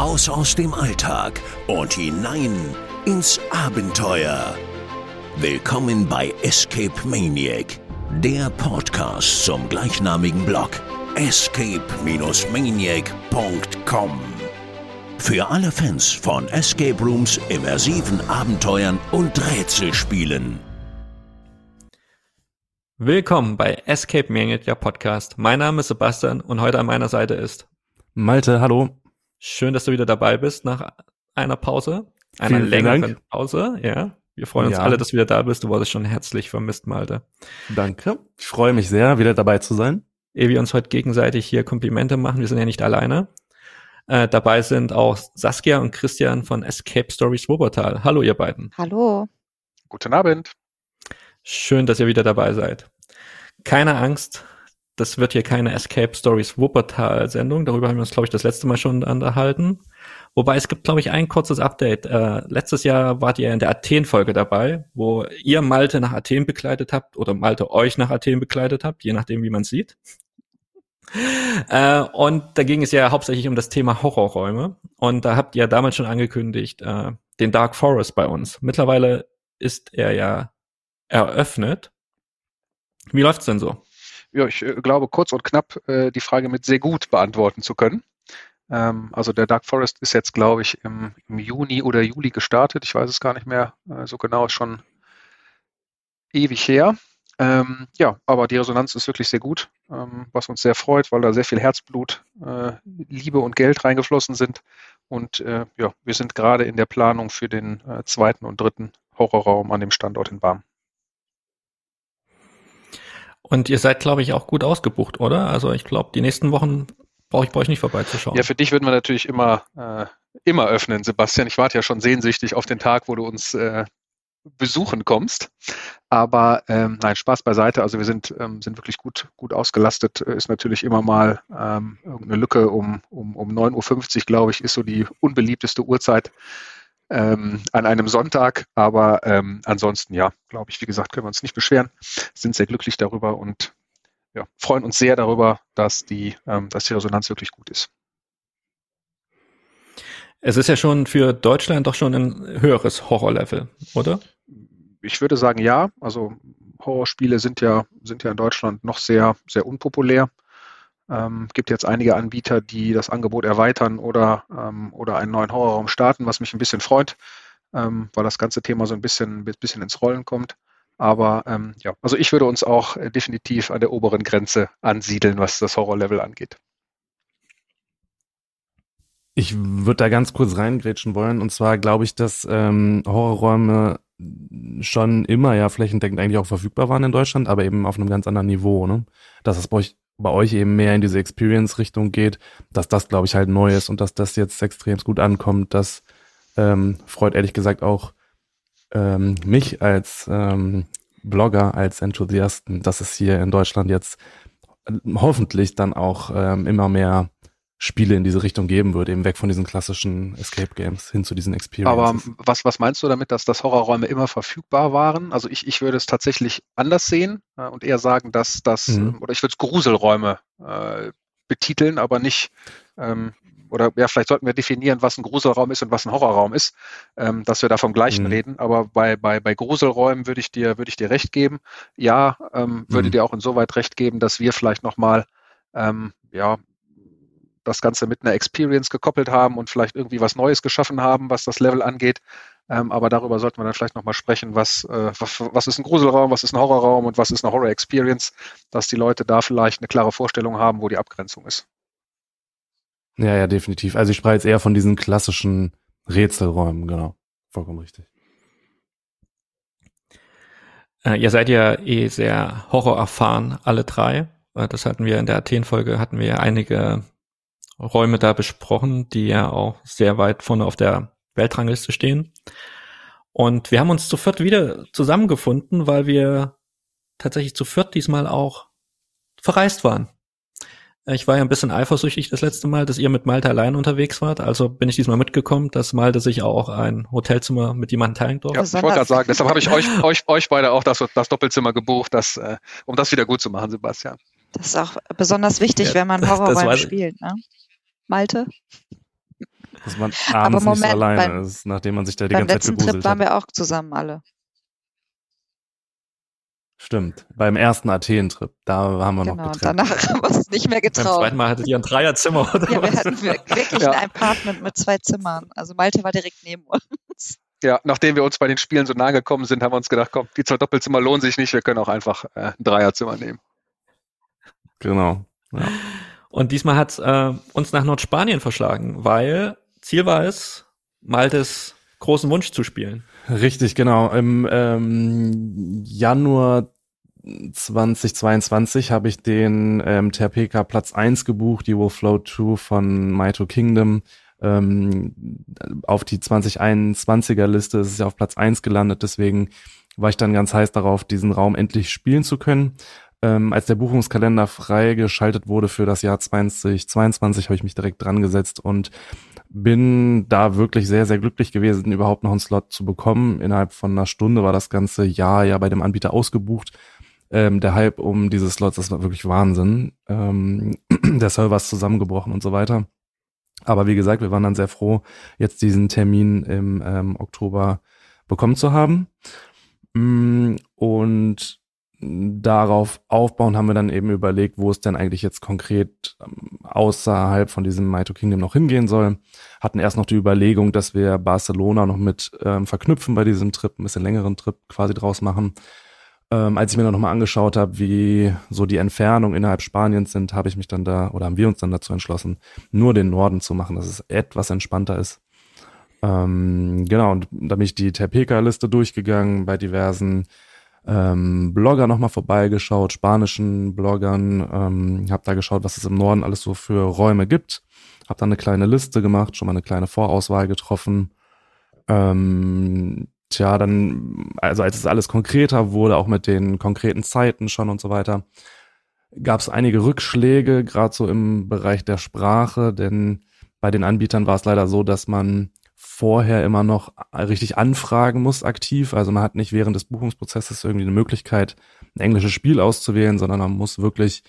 Raus aus dem Alltag und hinein ins Abenteuer. Willkommen bei Escape Maniac, der Podcast zum gleichnamigen Blog escape-maniac.com. Für alle Fans von Escape Rooms, immersiven Abenteuern und Rätselspielen. Willkommen bei Escape Maniac, der Podcast. Mein Name ist Sebastian und heute an meiner Seite ist Malte, hallo. Schön, dass du wieder dabei bist nach einer Pause, einer Vielen längeren Dank. Pause. Ja, wir freuen uns Ja. alle, dass du wieder da bist. Du wurdest schon herzlich vermisst, Malte. Danke. Ich freue mich sehr, wieder dabei zu sein. Ehe wir uns heute gegenseitig hier Komplimente machen, wir sind ja nicht alleine. Äh, dabei sind auch Saskia und Christian von Escape Stories Wuppertal. Hallo, ihr beiden. Hallo. Guten Abend. Schön, dass ihr wieder dabei seid. Keine Angst, das wird hier keine Escape Stories Wuppertal Sendung. Darüber haben wir uns, glaube ich, das letzte Mal schon unterhalten. Wobei es gibt, glaube ich, ein kurzes Update. Äh, letztes Jahr wart ihr in der Athen-Folge dabei, wo ihr Malte nach Athen begleitet habt oder Malte euch nach Athen begleitet habt, je nachdem, wie man sieht. Äh, und da ging es ja hauptsächlich um das Thema Horrorräume. Und da habt ihr damals schon angekündigt, äh, den Dark Forest bei uns. Mittlerweile ist er ja eröffnet. Wie läuft's denn so? Ja, ich äh, glaube, kurz und knapp äh, die Frage mit sehr gut beantworten zu können. Ähm, also der Dark Forest ist jetzt, glaube ich, im, im Juni oder Juli gestartet. Ich weiß es gar nicht mehr äh, so genau, ist schon ewig her. Ähm, ja, aber die Resonanz ist wirklich sehr gut, ähm, was uns sehr freut, weil da sehr viel Herzblut, äh, Liebe und Geld reingeflossen sind. Und äh, ja, wir sind gerade in der Planung für den äh, zweiten und dritten Horrorraum an dem Standort in Barm. Und ihr seid, glaube ich, auch gut ausgebucht, oder? Also ich glaube, die nächsten Wochen brauche ich bei euch nicht vorbeizuschauen. Ja, für dich würden wir natürlich immer, äh, immer öffnen, Sebastian. Ich warte ja schon sehnsüchtig auf den Tag, wo du uns äh, besuchen kommst. Aber ähm, nein, Spaß beiseite. Also wir sind, ähm, sind wirklich gut, gut ausgelastet. Äh, Ist natürlich immer mal ähm, irgendeine Lücke um, um, um 9.50 Uhr, glaube ich, ist so die unbeliebteste Uhrzeit ähm, an einem Sonntag. Aber ähm, ansonsten, ja, glaube ich, wie gesagt, können wir uns nicht beschweren. Sind sehr glücklich darüber und ja, freuen uns sehr darüber, dass die, ähm, dass die Resonanz wirklich gut ist. Es ist ja schon für Deutschland doch schon ein höheres Horrorlevel, oder? Ich würde sagen, ja. Also Horrorspiele sind ja, sind ja in Deutschland noch sehr, sehr unpopulär. Ähm, gibt jetzt einige Anbieter, die das Angebot erweitern oder, ähm, oder einen neuen Horrorraum starten, was mich ein bisschen freut, ähm, weil das ganze Thema so ein bisschen, bisschen ins Rollen kommt. Aber ähm, ja, also ich würde uns auch äh, definitiv an der oberen Grenze ansiedeln, was das Horrorlevel angeht. Ich würde da ganz kurz reingrätschen wollen. Und zwar glaube ich, dass ähm, Horrorräume schon immer ja flächendeckend eigentlich auch verfügbar waren in Deutschland, aber eben auf einem ganz anderen Niveau. Ne? Dass es bei euch, bei euch eben mehr in diese Experience-Richtung geht, dass das, glaube ich, halt neu ist und dass das jetzt extrem gut ankommt. Das ähm, freut ehrlich gesagt auch ähm, mich als ähm, Blogger, als Enthusiasten, dass es hier in Deutschland jetzt äh, hoffentlich dann auch ähm, immer mehr Spiele in diese Richtung geben wird, eben weg von diesen klassischen Escape Games hin zu diesen Aber Experiences. was, was meinst du damit, dass das Horrorräume immer verfügbar waren? Also ich, ich würde es tatsächlich anders sehen äh, und eher sagen, dass das, Mhm. ähm, oder ich würde es Gruselräume äh, betiteln, aber nicht, ähm, oder ja, vielleicht sollten wir definieren, was ein Gruselraum ist und was ein Horrorraum ist, ähm, dass wir da vom Gleichen Mhm. reden. Aber bei, bei, bei Gruselräumen würde ich dir, würde ich dir recht geben. Ja, ähm, würde Mhm. dir auch insoweit recht geben, dass wir vielleicht nochmal, ähm, ja, das Ganze mit einer Experience gekoppelt haben und vielleicht irgendwie was Neues geschaffen haben, was das Level angeht. Ähm, aber darüber sollten wir dann vielleicht nochmal sprechen, was, äh, was, was ist ein Gruselraum, was ist ein Horrorraum und was ist eine Horror-Experience, dass die Leute da vielleicht eine klare Vorstellung haben, wo die Abgrenzung ist. Ja, ja, definitiv. Also ich spreche jetzt eher von diesen klassischen Rätselräumen, genau. Vollkommen richtig. Äh, ihr seid ja eh sehr horrorerfahren, alle drei. Äh, das hatten wir in der Athen-Folge, hatten wir ja einige Räume da besprochen, die ja auch sehr weit vorne auf der Weltrangliste stehen. Und wir haben uns zu viert wieder zusammengefunden, weil wir tatsächlich zu viert diesmal auch verreist waren. Ich war ja ein bisschen eifersüchtig das letzte Mal, dass ihr mit Malte allein unterwegs wart. Also bin ich diesmal mitgekommen, dass Malte sich auch ein Hotelzimmer mit jemandem teilen durfte. Ja, ich wollte gerade sagen, deshalb habe ich euch, euch, euch beide auch das, das Doppelzimmer gebucht, das, äh, um das wieder gut zu machen, Sebastian. Das ist auch besonders wichtig, Ja, wenn man ich. spielt. Ne? Malte? Dass man abends Moment, nicht so alleine beim, ist, nachdem man sich da die ganze Zeit gegruselt Trip waren wir auch zusammen alle. Stimmt. Beim ersten Athen-Trip, da haben wir genau, noch getrennt. danach haben wir uns nicht mehr getraut. Beim zweiten Mal hattet ihr ein Dreierzimmer, oder Ja, wir hatten wirklich ja. ein Apartment mit zwei Zimmern. Also Malte war direkt neben uns. Ja, nachdem wir uns bei den Spielen so nahe gekommen sind, haben wir uns gedacht, komm, die zwei Doppelzimmer lohnen sich nicht, wir können auch einfach äh, ein Dreierzimmer nehmen. Genau. Ja. Und diesmal hat äh, uns nach Nordspanien verschlagen, weil Ziel war es, Maltes großen Wunsch zu spielen. Richtig, genau. Im ähm, Januar 2022 habe ich den ähm, TRPK Platz 1 gebucht, die Will Flow 2 von Maito Kingdom. Ähm, auf die 2021er Liste ist es ja auf Platz 1 gelandet, deswegen war ich dann ganz heiß darauf, diesen Raum endlich spielen zu können. Ähm, als der Buchungskalender freigeschaltet wurde für das Jahr 2022, habe ich mich direkt dran gesetzt und bin da wirklich sehr, sehr glücklich gewesen, überhaupt noch einen Slot zu bekommen. Innerhalb von einer Stunde war das ganze Jahr ja bei dem Anbieter ausgebucht. Ähm, der Hype um diese Slots, das war wirklich Wahnsinn. Ähm, der Server ist zusammengebrochen und so weiter. Aber wie gesagt, wir waren dann sehr froh, jetzt diesen Termin im ähm, Oktober bekommen zu haben. Mm, und darauf aufbauen haben wir dann eben überlegt, wo es denn eigentlich jetzt konkret ähm, außerhalb von diesem Mito Kingdom noch hingehen soll. Hatten erst noch die Überlegung, dass wir Barcelona noch mit ähm, verknüpfen bei diesem Trip, ein bisschen längeren Trip quasi draus machen. Ähm, als ich mir dann nochmal angeschaut habe, wie so die Entfernungen innerhalb Spaniens sind, habe ich mich dann da, oder haben wir uns dann dazu entschlossen, nur den Norden zu machen, dass es etwas entspannter ist. Ähm, genau, und da bin ich die Terpeka-Liste durchgegangen bei diversen ähm, Blogger nochmal vorbeigeschaut, spanischen Bloggern, ähm, habe da geschaut, was es im Norden alles so für Räume gibt, habe dann eine kleine Liste gemacht, schon mal eine kleine Vorauswahl getroffen. Ähm, tja, dann, also als es alles konkreter wurde, auch mit den konkreten Zeiten schon und so weiter, gab es einige Rückschläge, gerade so im Bereich der Sprache, denn bei den Anbietern war es leider so, dass man vorher immer noch richtig anfragen muss aktiv. Also man hat nicht während des Buchungsprozesses irgendwie eine Möglichkeit, ein englisches Spiel auszuwählen, sondern man muss wirklich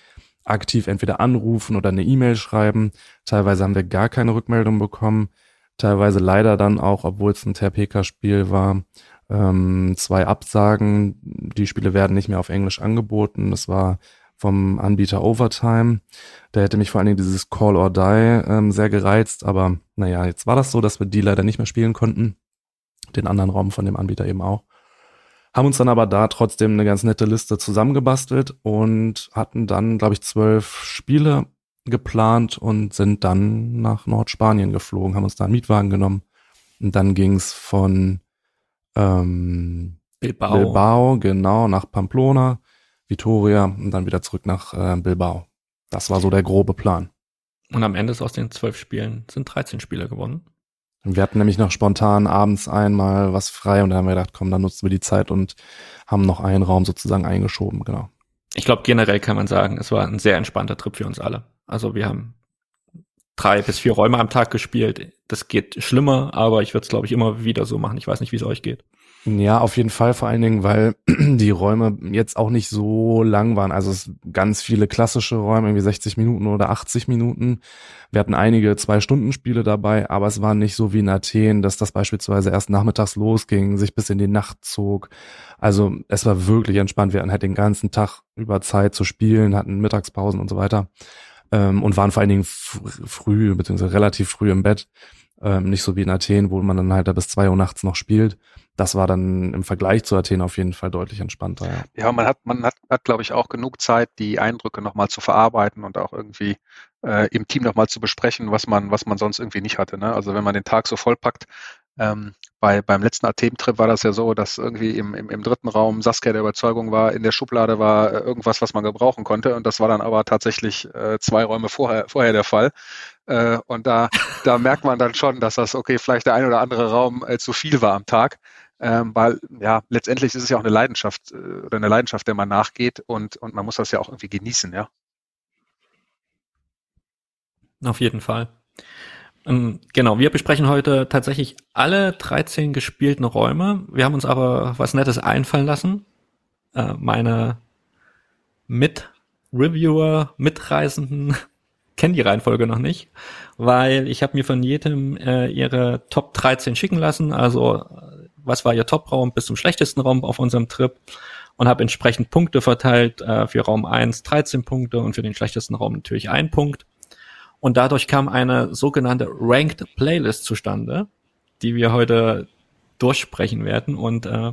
aktiv entweder anrufen oder eine E-Mail schreiben. Teilweise haben wir gar keine Rückmeldung bekommen. Teilweise leider dann auch, obwohl es ein TRPK-Spiel war, ähm, zwei Absagen. Die Spiele werden nicht mehr auf Englisch angeboten. Das war vom Anbieter Overtime. Der hätte mich vor allen Dingen dieses Call or Die ähm, sehr gereizt, aber naja, jetzt war das so, dass wir die leider nicht mehr spielen konnten. Den anderen Raum von dem Anbieter eben auch. Haben uns dann aber da trotzdem eine ganz nette Liste zusammengebastelt und hatten dann, glaube ich, zwölf Spiele geplant und sind dann nach Nordspanien geflogen, haben uns da einen Mietwagen genommen. Und dann ging's von ähm, Bilbao. Bilbao, genau, nach Pamplona Vitoria und dann wieder zurück nach äh, Bilbao. Das war so der grobe Plan. Und am Ende ist aus den zwölf Spielen sind 13 Spieler gewonnen. Wir hatten nämlich noch spontan abends einmal was frei und da haben wir gedacht, komm, dann nutzen wir die Zeit und haben noch einen Raum sozusagen eingeschoben, genau. Ich glaube, generell kann man sagen, es war ein sehr entspannter Trip für uns alle. Also wir haben drei bis vier Räume am Tag gespielt. Das geht schlimmer, aber ich würde es, glaube ich, immer wieder so machen. Ich weiß nicht, wie es euch geht. Ja, auf jeden Fall, vor allen Dingen, weil die Räume jetzt auch nicht so lang waren. Also es ganz viele klassische Räume, irgendwie 60 Minuten oder 80 Minuten. Wir hatten einige Zwei-Stunden-Spiele dabei, aber es war nicht so wie in Athen, dass das beispielsweise erst nachmittags losging, sich bis in die Nacht zog. Also es war wirklich entspannt. Wir hatten halt den ganzen Tag über Zeit zu spielen, hatten Mittagspausen und so weiter ähm, und waren vor allen Dingen früh, beziehungsweise relativ früh im Bett. Ähm, nicht so wie in Athen, wo man dann halt da bis zwei Uhr nachts noch spielt das war dann im Vergleich zu Athen auf jeden Fall deutlich entspannter. Ja, ja man hat, man hat, hat glaube ich, auch genug Zeit, die Eindrücke nochmal zu verarbeiten und auch irgendwie äh, im Team nochmal zu besprechen, was man, was man sonst irgendwie nicht hatte. Ne? Also wenn man den Tag so vollpackt, ähm, bei, beim letzten Athen-Trip war das ja so, dass irgendwie im, im, im dritten Raum Saskia der Überzeugung war, in der Schublade war äh, irgendwas, was man gebrauchen konnte. Und das war dann aber tatsächlich äh, zwei Räume vorher, vorher der Fall. Äh, und da, da merkt man dann schon, dass das, okay, vielleicht der ein oder andere Raum äh, zu viel war am Tag ähm, weil ja letztendlich ist es ja auch eine Leidenschaft äh, oder eine Leidenschaft, der man nachgeht und, und man muss das ja auch irgendwie genießen, ja. Auf jeden Fall. Ähm, genau, wir besprechen heute tatsächlich alle 13 gespielten Räume. Wir haben uns aber was Nettes einfallen lassen. Äh, meine Mit-Reviewer, Mitreisenden kenne die Reihenfolge noch nicht, weil ich habe mir von jedem äh, ihre Top 13 schicken lassen. Also was war ihr Top-Raum bis zum schlechtesten Raum auf unserem Trip und habe entsprechend Punkte verteilt. Äh, für Raum 1 13 Punkte und für den schlechtesten Raum natürlich ein Punkt. Und dadurch kam eine sogenannte Ranked Playlist zustande, die wir heute durchsprechen werden. Und äh,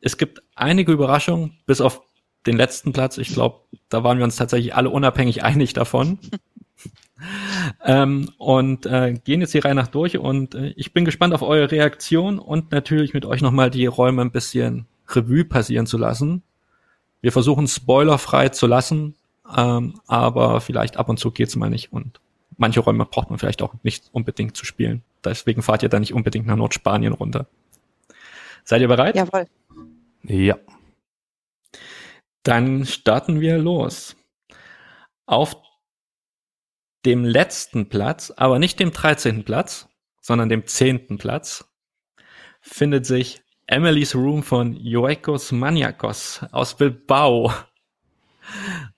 es gibt einige Überraschungen, bis auf den letzten Platz. Ich glaube, da waren wir uns tatsächlich alle unabhängig einig davon. Ähm, und äh, gehen jetzt die Reihe nach durch und äh, ich bin gespannt auf eure Reaktion und natürlich mit euch nochmal die Räume ein bisschen Revue passieren zu lassen. Wir versuchen spoilerfrei zu lassen, ähm, aber vielleicht ab und zu geht's mal nicht und manche Räume braucht man vielleicht auch nicht unbedingt zu spielen. Deswegen fahrt ihr da nicht unbedingt nach Nordspanien runter. Seid ihr bereit? Jawohl. Ja. Dann starten wir los. Auf dem letzten Platz, aber nicht dem 13. Platz, sondern dem 10. Platz, findet sich Emily's Room von Joekos Maniakos aus Bilbao.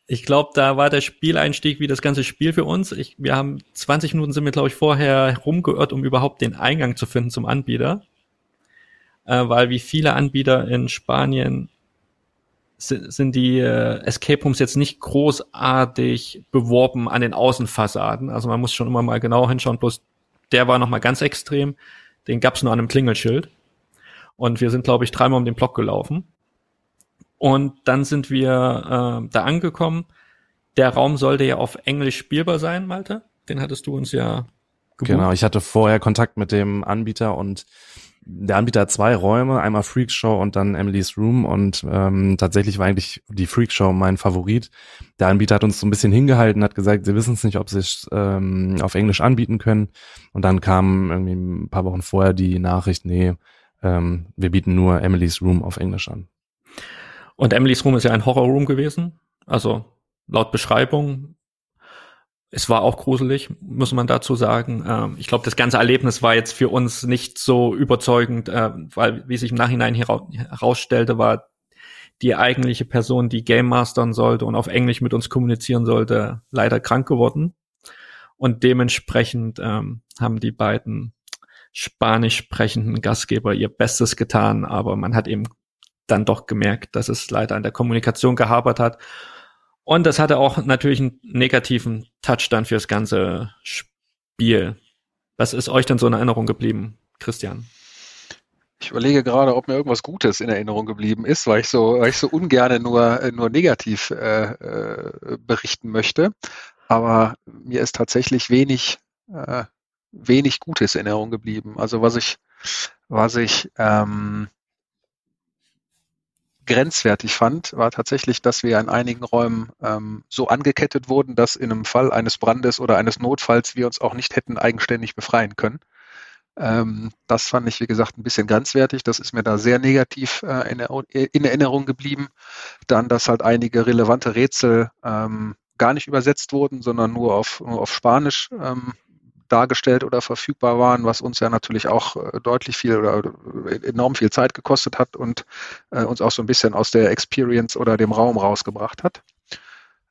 Ich glaube, da war der Spieleinstieg wie das ganze Spiel für uns. Ich, wir haben 20 Minuten sind wir, glaube ich, vorher rumgeirrt, um überhaupt den Eingang zu finden zum Anbieter. Äh, weil wie viele Anbieter in Spanien sind die äh, Escape Rooms jetzt nicht großartig beworben an den Außenfassaden. Also man muss schon immer mal genau hinschauen. Bloß der war noch mal ganz extrem. Den gab's nur an einem Klingelschild. Und wir sind, glaube ich, dreimal um den Block gelaufen. Und dann sind wir äh, da angekommen. Der Raum sollte ja auf Englisch spielbar sein, Malte. Den hattest du uns ja gebucht. Genau, ich hatte vorher Kontakt mit dem Anbieter und der Anbieter hat zwei Räume, einmal Freakshow und dann Emily's Room und ähm, tatsächlich war eigentlich die Freakshow mein Favorit. Der Anbieter hat uns so ein bisschen hingehalten, hat gesagt, sie wissen es nicht, ob sie es ähm, auf Englisch anbieten können und dann kam irgendwie ein paar Wochen vorher die Nachricht, nee, ähm, wir bieten nur Emily's Room auf Englisch an. Und Emily's Room ist ja ein Horror-Room gewesen, also laut Beschreibung es war auch gruselig, muss man dazu sagen. Ähm, ich glaube, das ganze Erlebnis war jetzt für uns nicht so überzeugend, äh, weil, wie sich im Nachhinein herausstellte, war die eigentliche Person, die Game Mastern sollte und auf Englisch mit uns kommunizieren sollte, leider krank geworden. Und dementsprechend ähm, haben die beiden spanisch sprechenden Gastgeber ihr Bestes getan, aber man hat eben dann doch gemerkt, dass es leider an der Kommunikation gehabert hat und das hatte auch natürlich einen negativen Touch dann fürs ganze Spiel. Was ist euch denn so in Erinnerung geblieben, Christian? Ich überlege gerade, ob mir irgendwas Gutes in Erinnerung geblieben ist, weil ich so, weil ich so ungern nur, nur negativ äh, äh, berichten möchte. Aber mir ist tatsächlich wenig, äh, wenig Gutes in Erinnerung geblieben. Also was ich, was ich ähm, grenzwertig fand, war tatsächlich, dass wir in einigen Räumen ähm, so angekettet wurden, dass in einem Fall eines Brandes oder eines Notfalls wir uns auch nicht hätten eigenständig befreien können. Ähm, das fand ich, wie gesagt, ein bisschen grenzwertig. Das ist mir da sehr negativ äh, in, in, Erinnerung geblieben. Dann, dass halt einige relevante Rätsel ähm, gar nicht übersetzt wurden, sondern nur auf, nur auf Spanisch ähm, dargestellt oder verfügbar waren, was uns ja natürlich auch äh, deutlich viel oder äh, enorm viel Zeit gekostet hat und äh, uns auch so ein bisschen aus der Experience oder dem Raum rausgebracht hat.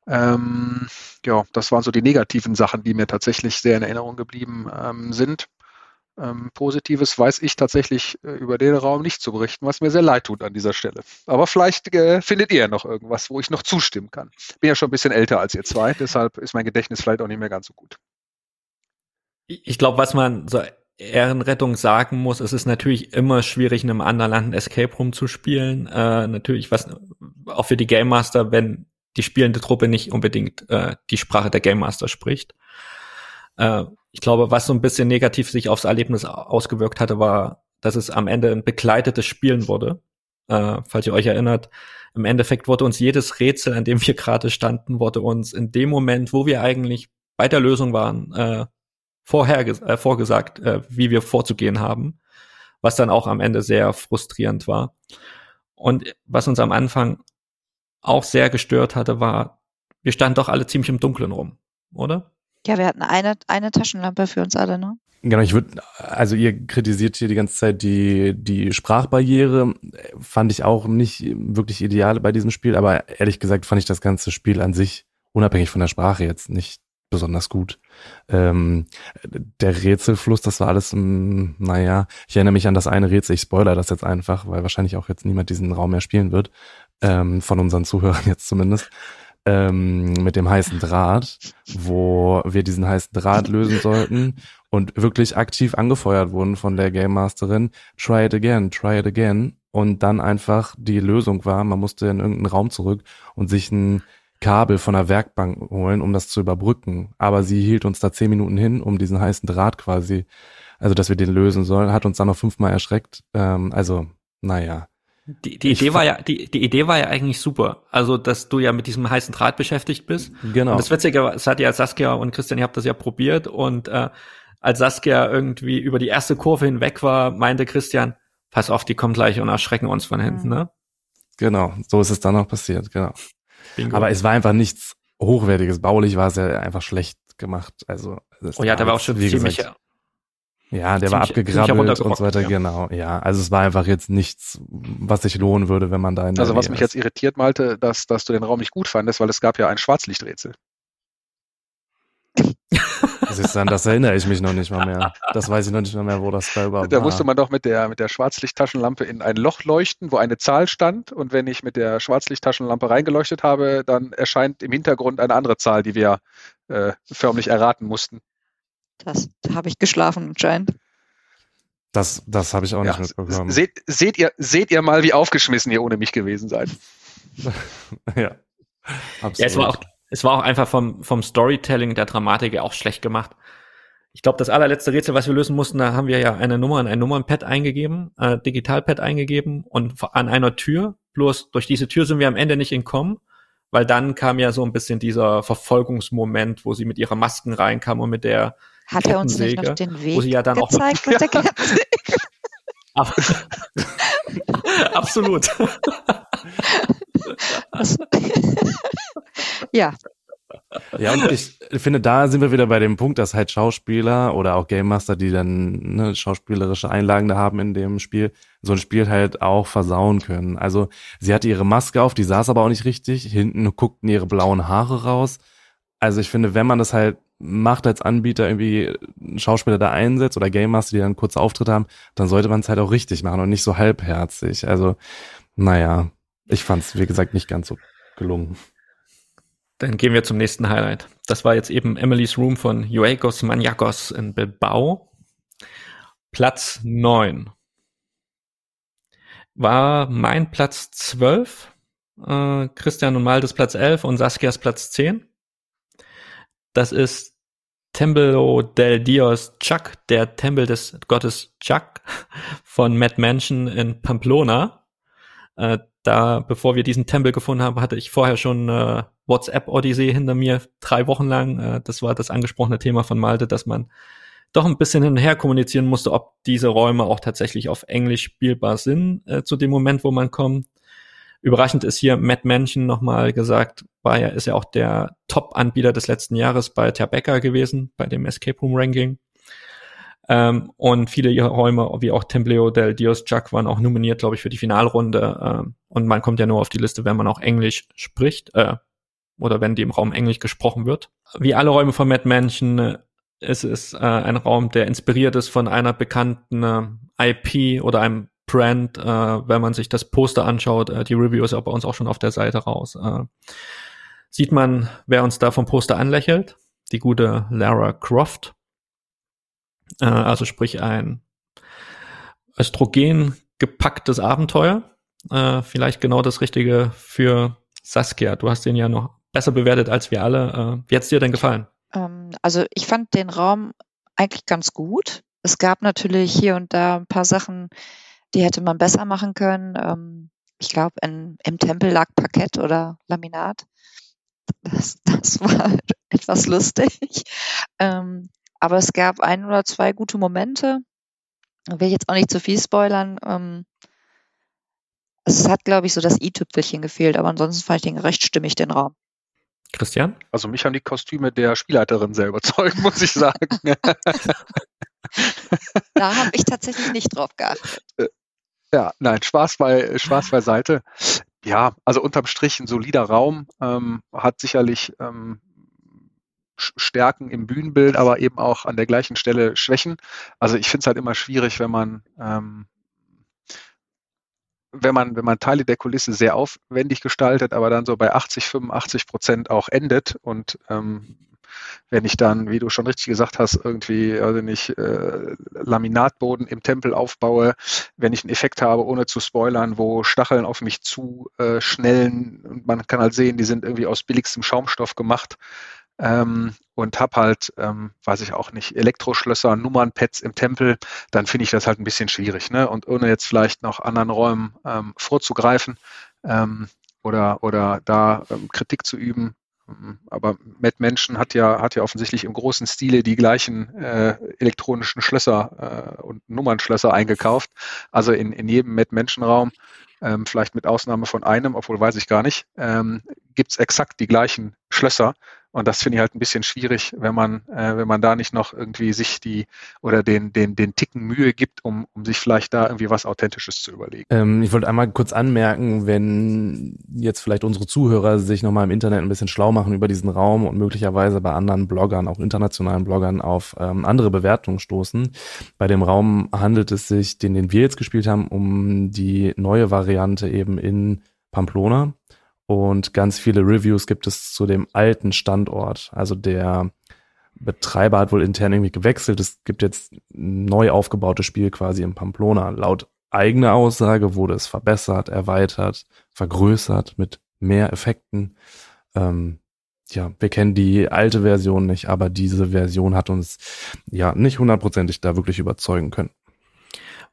Ähm, ja, das waren so die negativen Sachen, die mir tatsächlich sehr in Erinnerung geblieben ähm, sind. Ähm, Positives weiß ich tatsächlich äh, über den Raum nicht zu berichten, was mir sehr leid tut an dieser Stelle. Aber vielleicht äh, findet ihr ja noch irgendwas, wo ich noch zustimmen kann. Bin ja schon ein bisschen älter als ihr zwei, deshalb ist mein Gedächtnis vielleicht auch nicht mehr ganz so gut ich glaube, was man so Ehrenrettung sagen muss, es ist natürlich immer schwierig, in einem anderen Land ein Escape Room zu spielen. Äh, natürlich, was auch für die Game Master, wenn die spielende Truppe nicht unbedingt äh, die Sprache der Game Master spricht. Äh, ich glaube, was so ein bisschen negativ sich aufs Erlebnis ausgewirkt hatte, war, dass es am Ende ein begleitetes Spielen wurde. Äh, falls ihr euch erinnert, im Endeffekt wurde uns jedes Rätsel, an dem wir gerade standen, wurde uns in dem Moment, wo wir eigentlich bei der Lösung waren, äh, vorher äh, vorgesagt, äh, wie wir vorzugehen haben, was dann auch am Ende sehr frustrierend war. Und was uns am Anfang auch sehr gestört hatte, war, wir standen doch alle ziemlich im Dunkeln rum, oder? Ja, wir hatten eine, eine Taschenlampe für uns alle, ne? Genau, ich würde, also ihr kritisiert hier die ganze Zeit die, die Sprachbarriere, fand ich auch nicht wirklich ideal bei diesem Spiel, aber ehrlich gesagt fand ich das ganze Spiel an sich, unabhängig von der Sprache jetzt, nicht besonders gut. Ähm, der Rätselfluss, das war alles, ähm, naja, ich erinnere mich an das eine Rätsel, ich spoiler das jetzt einfach, weil wahrscheinlich auch jetzt niemand diesen Raum mehr spielen wird, ähm, von unseren Zuhörern jetzt zumindest, ähm, mit dem heißen Draht, wo wir diesen heißen Draht lösen sollten und wirklich aktiv angefeuert wurden von der Game Masterin, try it again, try it again. Und dann einfach die Lösung war, man musste in irgendeinen Raum zurück und sich ein Kabel von der Werkbank holen, um das zu überbrücken. Aber sie hielt uns da zehn Minuten hin, um diesen heißen Draht quasi, also dass wir den lösen sollen, hat uns dann noch fünfmal erschreckt. Ähm, also, naja. Die, die Idee war ja, die, die Idee war ja eigentlich super. Also, dass du ja mit diesem heißen Draht beschäftigt bist. Genau. Und das Witzige war, es hat ja Saskia und Christian, ihr habt das ja probiert und äh, als Saskia irgendwie über die erste Kurve hinweg war, meinte Christian, pass auf, die kommen gleich und erschrecken uns von hinten, ne? Genau, so ist es dann auch passiert, genau. Bingo. Aber es war einfach nichts Hochwertiges. Baulich war es ja einfach schlecht gemacht. Also, oh ja, der war auch schon ziemlich, gesagt, ja, der war abgegrabbelt und so weiter, ja. genau. Ja, also es war einfach jetzt nichts, was sich lohnen würde, wenn man da in Also was mich ist. jetzt irritiert, Malte, dass, dass du den Raum nicht gut fandest, weil es gab ja ein Schwarzlichträtsel. Das ist dann, das erinnere ich mich noch nicht mal mehr. Das weiß ich noch nicht mal mehr, wo das da überhaupt Da musste man doch mit der, mit der Schwarzlichttaschenlampe in ein Loch leuchten, wo eine Zahl stand. Und wenn ich mit der Schwarzlichttaschenlampe reingeleuchtet habe, dann erscheint im Hintergrund eine andere Zahl, die wir äh, förmlich erraten mussten. Das da habe ich geschlafen anscheinend. Das, das habe ich auch ja, nicht mitbekommen. Seht, seht, ihr, seht ihr mal, wie aufgeschmissen ihr ohne mich gewesen seid. ja. Absolut. Ja, es war auch, es war auch einfach vom, vom Storytelling der Dramatik auch schlecht gemacht. Ich glaube, das allerletzte Rätsel, was wir lösen mussten, da haben wir ja eine Nummer in ein Nummernpad eingegeben, äh, Digitalpad eingegeben und an einer Tür. Bloß durch diese Tür sind wir am Ende nicht entkommen, weil dann kam ja so ein bisschen dieser Verfolgungsmoment, wo sie mit ihrer Masken reinkam und mit der hat er uns nicht noch den Weg wo sie ja dann gezeigt auch mit, mit der Kettensäge? Absolut. ja. Ja, und ich finde, da sind wir wieder bei dem Punkt, dass halt Schauspieler oder auch Game Master, die dann ne, schauspielerische Einlagen da haben in dem Spiel, so ein Spiel halt auch versauen können. Also sie hatte ihre Maske auf, die saß aber auch nicht richtig, hinten guckten ihre blauen Haare raus. Also ich finde, wenn man das halt macht als Anbieter irgendwie Schauspieler da einsetzt oder Game Master, die dann kurze Auftritte haben, dann sollte man es halt auch richtig machen und nicht so halbherzig. Also, naja, ich fand es, wie gesagt, nicht ganz so gelungen. Dann gehen wir zum nächsten Highlight. Das war jetzt eben Emily's Room von Juegos Maniacos in Bilbao. Platz neun War mein Platz zwölf, äh, Christian und Maltes Platz elf und Saskias Platz zehn. Das ist Templo del Dios Chuck, der Tempel des Gottes Chuck von Matt Mansion in Pamplona. Äh, da, bevor wir diesen Tempel gefunden haben, hatte ich vorher schon äh, WhatsApp-Odyssee hinter mir, drei Wochen lang. Äh, das war das angesprochene Thema von Malte, dass man doch ein bisschen hin und her kommunizieren musste, ob diese Räume auch tatsächlich auf Englisch spielbar sind äh, zu dem Moment, wo man kommt. Überraschend ist hier Matt Mansion nochmal gesagt, war ja, ist ja auch der Top-Anbieter des letzten Jahres bei Terbecker gewesen, bei dem Escape Room Ranking. Ähm, und viele ihrer Räume, wie auch Templeo del Dios Chuck, waren auch nominiert, glaube ich, für die Finalrunde. Ähm, und man kommt ja nur auf die Liste, wenn man auch Englisch spricht, äh, oder wenn die im Raum Englisch gesprochen wird. Wie alle Räume von Mad Mansion äh, ist es äh, ein Raum, der inspiriert ist von einer bekannten äh, IP oder einem Brand, äh, wenn man sich das Poster anschaut. Äh, die Review ist ja bei uns auch schon auf der Seite raus. Äh, sieht man, wer uns da vom Poster anlächelt. Die gute Lara Croft. Äh, also sprich ein Östrogen gepacktes Abenteuer. Äh, vielleicht genau das Richtige für Saskia. Du hast den ja noch besser bewertet als wir alle. Äh, wie hat's dir denn gefallen? Ähm, also ich fand den Raum eigentlich ganz gut. Es gab natürlich hier und da ein paar Sachen, die hätte man besser machen können. Ähm, ich glaube, im Tempel lag Parkett oder Laminat. Das, das war etwas lustig. Ähm, aber es gab ein oder zwei gute Momente. Da will ich jetzt auch nicht zu viel spoilern. Es hat, glaube ich, so das i-Tüpfelchen gefehlt, aber ansonsten fand ich den recht stimmig, den Raum. Christian? Also mich haben die Kostüme der Spielleiterin sehr überzeugt, muss ich sagen. da habe ich tatsächlich nicht drauf geachtet. Äh, ja, nein, Spaß, bei, Spaß beiseite. Ja, also unterm Strich ein solider Raum, ähm, hat sicherlich ähm, Stärken im Bühnenbild, aber eben auch an der gleichen Stelle Schwächen. Also ich finde es halt immer schwierig, wenn man ähm, wenn man, wenn man Teile der Kulisse sehr aufwendig gestaltet, aber dann so bei 80, 85 Prozent auch endet und ähm, wenn ich dann, wie du schon richtig gesagt hast, irgendwie, also nicht äh, Laminatboden im Tempel aufbaue, wenn ich einen Effekt habe, ohne zu spoilern, wo Stacheln auf mich zu äh, schnellen und man kann halt sehen, die sind irgendwie aus billigstem Schaumstoff gemacht, ähm, und habe halt, ähm, weiß ich auch nicht, Elektroschlösser, Nummernpads im Tempel, dann finde ich das halt ein bisschen schwierig. Ne? Und ohne jetzt vielleicht noch anderen Räumen ähm, vorzugreifen ähm, oder, oder da ähm, Kritik zu üben. Ähm, aber Mad Menschen hat ja, hat ja offensichtlich im großen Stile die gleichen äh, elektronischen Schlösser äh, und Nummernschlösser eingekauft. Also in, in jedem Mad Menschen Raum ähm, vielleicht mit Ausnahme von einem, obwohl weiß ich gar nicht, ähm, gibt es exakt die gleichen Schlösser und das finde ich halt ein bisschen schwierig, wenn man, äh, wenn man da nicht noch irgendwie sich die oder den, den, den Ticken Mühe gibt, um, um sich vielleicht da irgendwie was Authentisches zu überlegen. Ähm, ich wollte einmal kurz anmerken, wenn jetzt vielleicht unsere Zuhörer sich nochmal im Internet ein bisschen schlau machen über diesen Raum und möglicherweise bei anderen Bloggern, auch internationalen Bloggern, auf ähm, andere Bewertungen stoßen. Bei dem Raum handelt es sich, den, den wir jetzt gespielt haben, um die neue Variante eben in Pamplona und ganz viele Reviews gibt es zu dem alten Standort. Also der Betreiber hat wohl intern irgendwie gewechselt. Es gibt jetzt neu aufgebautes Spiel quasi in Pamplona. Laut eigener Aussage wurde es verbessert, erweitert, vergrößert mit mehr Effekten. Ähm, ja, wir kennen die alte Version nicht, aber diese Version hat uns ja nicht hundertprozentig da wirklich überzeugen können.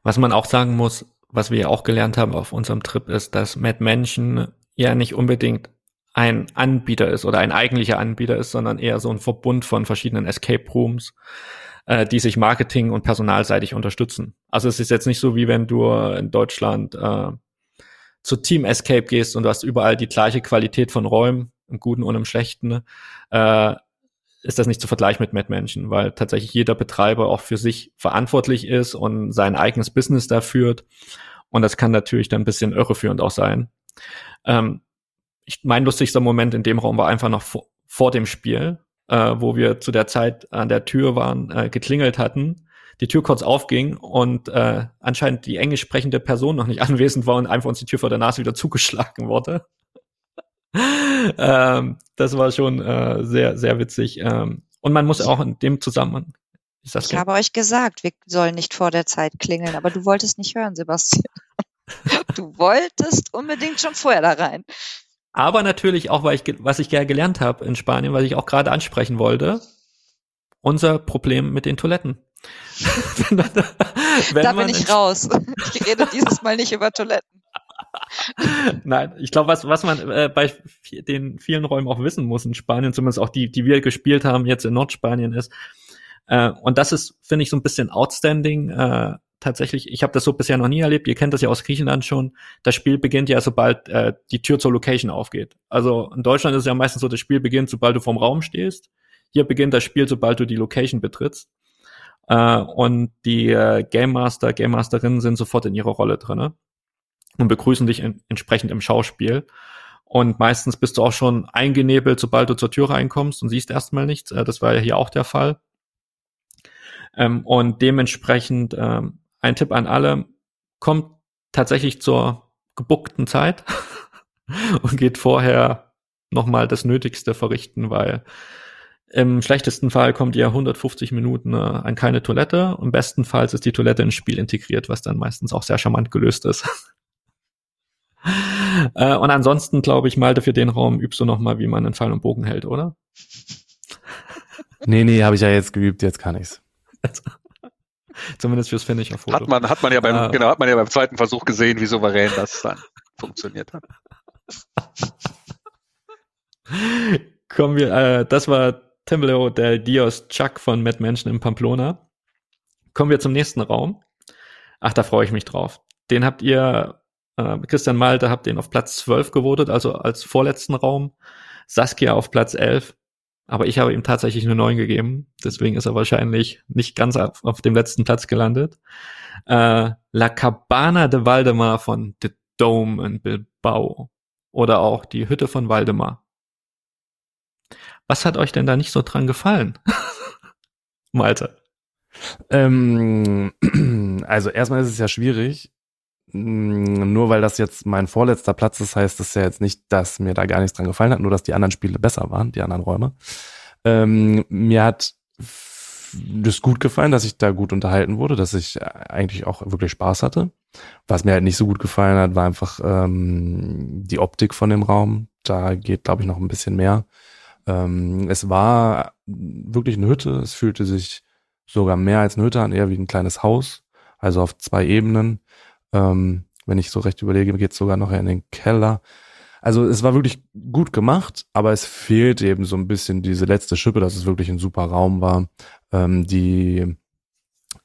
Was man auch sagen muss, was wir ja auch gelernt haben auf unserem Trip, ist, dass Mad Mansion ja nicht unbedingt ein Anbieter ist oder ein eigentlicher Anbieter ist, sondern eher so ein Verbund von verschiedenen Escape Rooms, äh, die sich marketing- und personalseitig unterstützen. Also es ist jetzt nicht so, wie wenn du in Deutschland äh, zu Team Escape gehst und du hast überall die gleiche Qualität von Räumen, im Guten und im Schlechten, äh, ist das nicht zu vergleichen mit Mansion, weil tatsächlich jeder Betreiber auch für sich verantwortlich ist und sein eigenes Business da führt. Und das kann natürlich dann ein bisschen irreführend auch sein. Ähm, ich, mein lustigster Moment in dem Raum war einfach noch vor, vor dem Spiel, äh, wo wir zu der Zeit an der Tür waren, äh, geklingelt hatten, die Tür kurz aufging und äh, anscheinend die englisch sprechende Person noch nicht anwesend war und einfach uns die Tür vor der Nase wieder zugeschlagen wurde. ähm, das war schon äh, sehr, sehr witzig. Ähm, und man muss auch in dem Zusammenhang. Ich, ich habe euch gesagt, wir sollen nicht vor der Zeit klingeln, aber du wolltest nicht hören, Sebastian. Du wolltest unbedingt schon vorher da rein. Aber natürlich auch, weil ich, was ich gerne gelernt habe in Spanien, was ich auch gerade ansprechen wollte, unser Problem mit den Toiletten. da bin ich raus. Ich rede dieses Mal nicht über Toiletten. Nein, ich glaube, was, was man äh, bei den vielen Räumen auch wissen muss in Spanien, zumindest auch die, die wir gespielt haben jetzt in Nordspanien, ist, äh, und das ist, finde ich, so ein bisschen outstanding, äh, tatsächlich, ich habe das so bisher noch nie erlebt, ihr kennt das ja aus Griechenland schon, das Spiel beginnt ja, sobald äh, die Tür zur Location aufgeht. Also in Deutschland ist es ja meistens so, das Spiel beginnt, sobald du vorm Raum stehst. Hier beginnt das Spiel, sobald du die Location betrittst. Äh, und die äh, Game Master, Game Masterinnen sind sofort in ihrer Rolle drinne und begrüßen dich in, entsprechend im Schauspiel. Und meistens bist du auch schon eingenebelt, sobald du zur Tür reinkommst und siehst erstmal nichts. Äh, das war ja hier auch der Fall. Ähm, und dementsprechend ähm, ein Tipp an alle, kommt tatsächlich zur gebuckten Zeit und geht vorher nochmal das Nötigste verrichten, weil im schlechtesten Fall kommt ihr 150 Minuten äh, an keine Toilette. Im besten Fall ist die Toilette ins Spiel integriert, was dann meistens auch sehr charmant gelöst ist. äh, und ansonsten glaube ich, Malte, für den Raum übst du nochmal, wie man einen Pfeil und Bogen hält, oder? nee, nee, habe ich ja jetzt geübt, jetzt kann ich's. Zumindest fürs Finisher-Foto. Hat man, hat man ja beim, äh, genau, hat man ja beim zweiten Versuch gesehen, wie souverän das dann funktioniert hat. Kommen wir, äh, das war Tembleo del Dios Chuck von Mad Mansion in Pamplona. Kommen wir zum nächsten Raum. Ach, da freue ich mich drauf. Den habt ihr, äh, Christian Malte habt den auf Platz 12 gewotet, also als vorletzten Raum. Saskia auf Platz 11. Aber ich habe ihm tatsächlich eine 9 gegeben. Deswegen ist er wahrscheinlich nicht ganz auf, auf dem letzten Platz gelandet. Äh, La Cabana de Valdemar von The Dome in Bilbao. Oder auch die Hütte von Waldemar. Was hat euch denn da nicht so dran gefallen? Malte. Ähm, also erstmal ist es ja schwierig. Mm, nur weil das jetzt mein vorletzter Platz ist, heißt das ja jetzt nicht, dass mir da gar nichts dran gefallen hat, nur dass die anderen Spiele besser waren, die anderen Räume. Ähm, mir hat das gut gefallen, dass ich da gut unterhalten wurde, dass ich eigentlich auch wirklich Spaß hatte. Was mir halt nicht so gut gefallen hat, war einfach ähm, die Optik von dem Raum. Da geht, glaube ich, noch ein bisschen mehr. Ähm, es war wirklich eine Hütte. Es fühlte sich sogar mehr als eine Hütte an, eher wie ein kleines Haus. Also auf zwei Ebenen. Ähm, wenn ich so recht überlege, geht sogar noch in den Keller. Also es war wirklich gut gemacht, aber es fehlt eben so ein bisschen diese letzte Schippe, dass es wirklich ein super Raum war. Ähm, die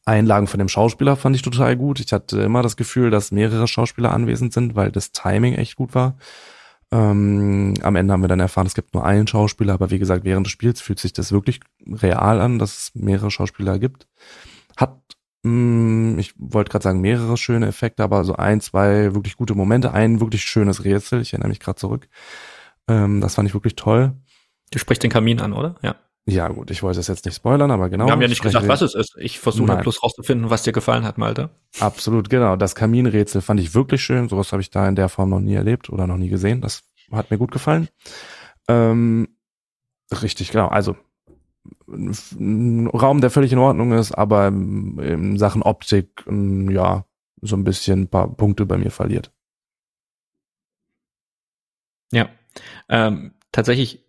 Einlagen von dem Schauspieler fand ich total gut. Ich hatte immer das Gefühl, dass mehrere Schauspieler anwesend sind, weil das Timing echt gut war. Ähm, am Ende haben wir dann erfahren, es gibt nur einen Schauspieler, aber wie gesagt, während des Spiels fühlt sich das wirklich real an, dass es mehrere Schauspieler gibt. Hat ich wollte gerade sagen, mehrere schöne Effekte, aber so ein, zwei wirklich gute Momente. Ein wirklich schönes Rätsel, ich erinnere mich gerade zurück. Ähm, das fand ich wirklich toll. Du sprichst den Kamin an, oder? Ja. Ja, gut, ich wollte es jetzt nicht spoilern, aber genau. Wir haben ja nicht gesagt, was es ist. Ich versuche bloß rauszufinden, was dir gefallen hat, Malte. Absolut, genau. Das Kaminrätsel fand ich wirklich schön. Sowas habe ich da in der Form noch nie erlebt oder noch nie gesehen. Das hat mir gut gefallen. Ähm, richtig, genau. Also ein Raum, der völlig in Ordnung ist, aber in Sachen Optik, ja, so ein bisschen ein paar Punkte bei mir verliert. Ja, ähm, tatsächlich,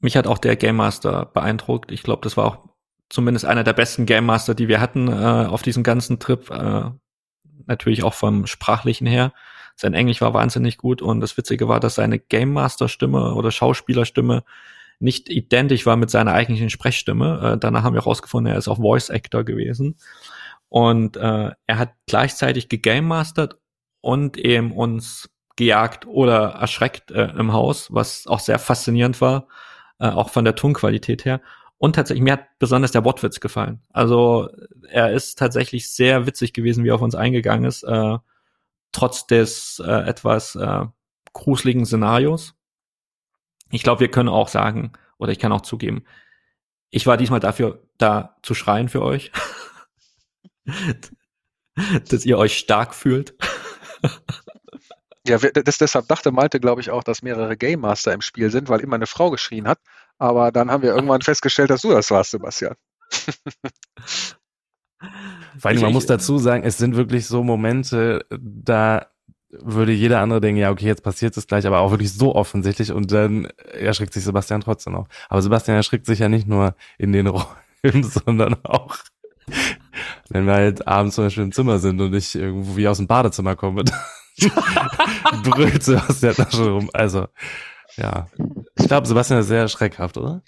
mich hat auch der Game Master beeindruckt. Ich glaube, das war auch zumindest einer der besten Game Master, die wir hatten äh, auf diesem ganzen Trip. Äh, natürlich auch vom sprachlichen her. Sein Englisch war wahnsinnig gut und das Witzige war, dass seine Game Master Stimme oder Schauspielerstimme nicht identisch war mit seiner eigentlichen Sprechstimme. Äh, danach haben wir herausgefunden, er ist auch Voice Actor gewesen. Und äh, er hat gleichzeitig gegamemastert und eben uns gejagt oder erschreckt äh, im Haus, was auch sehr faszinierend war, äh, auch von der Tonqualität her. Und tatsächlich, mir hat besonders der Wortwitz gefallen. Also er ist tatsächlich sehr witzig gewesen, wie er auf uns eingegangen ist, äh, trotz des äh, etwas äh, gruseligen Szenarios. Ich glaube, wir können auch sagen, oder ich kann auch zugeben, ich war diesmal dafür da zu schreien für euch, dass ihr euch stark fühlt. Ja, das, deshalb dachte Malte, glaube ich, auch, dass mehrere Game Master im Spiel sind, weil immer eine Frau geschrien hat. Aber dann haben wir irgendwann festgestellt, dass du das warst, Sebastian. Vor allem, man muss dazu sagen, es sind wirklich so Momente, da würde jeder andere denken, ja, okay, jetzt passiert es gleich, aber auch wirklich so offensichtlich und dann erschrickt sich Sebastian trotzdem auch. Aber Sebastian erschrickt sich ja nicht nur in den Räumen, sondern auch, wenn wir halt abends zum Beispiel im Zimmer sind und ich irgendwo wie aus dem Badezimmer komme, brüllt Sebastian da schon rum. Also, ja. Ich glaube, Sebastian ist sehr schreckhaft, oder?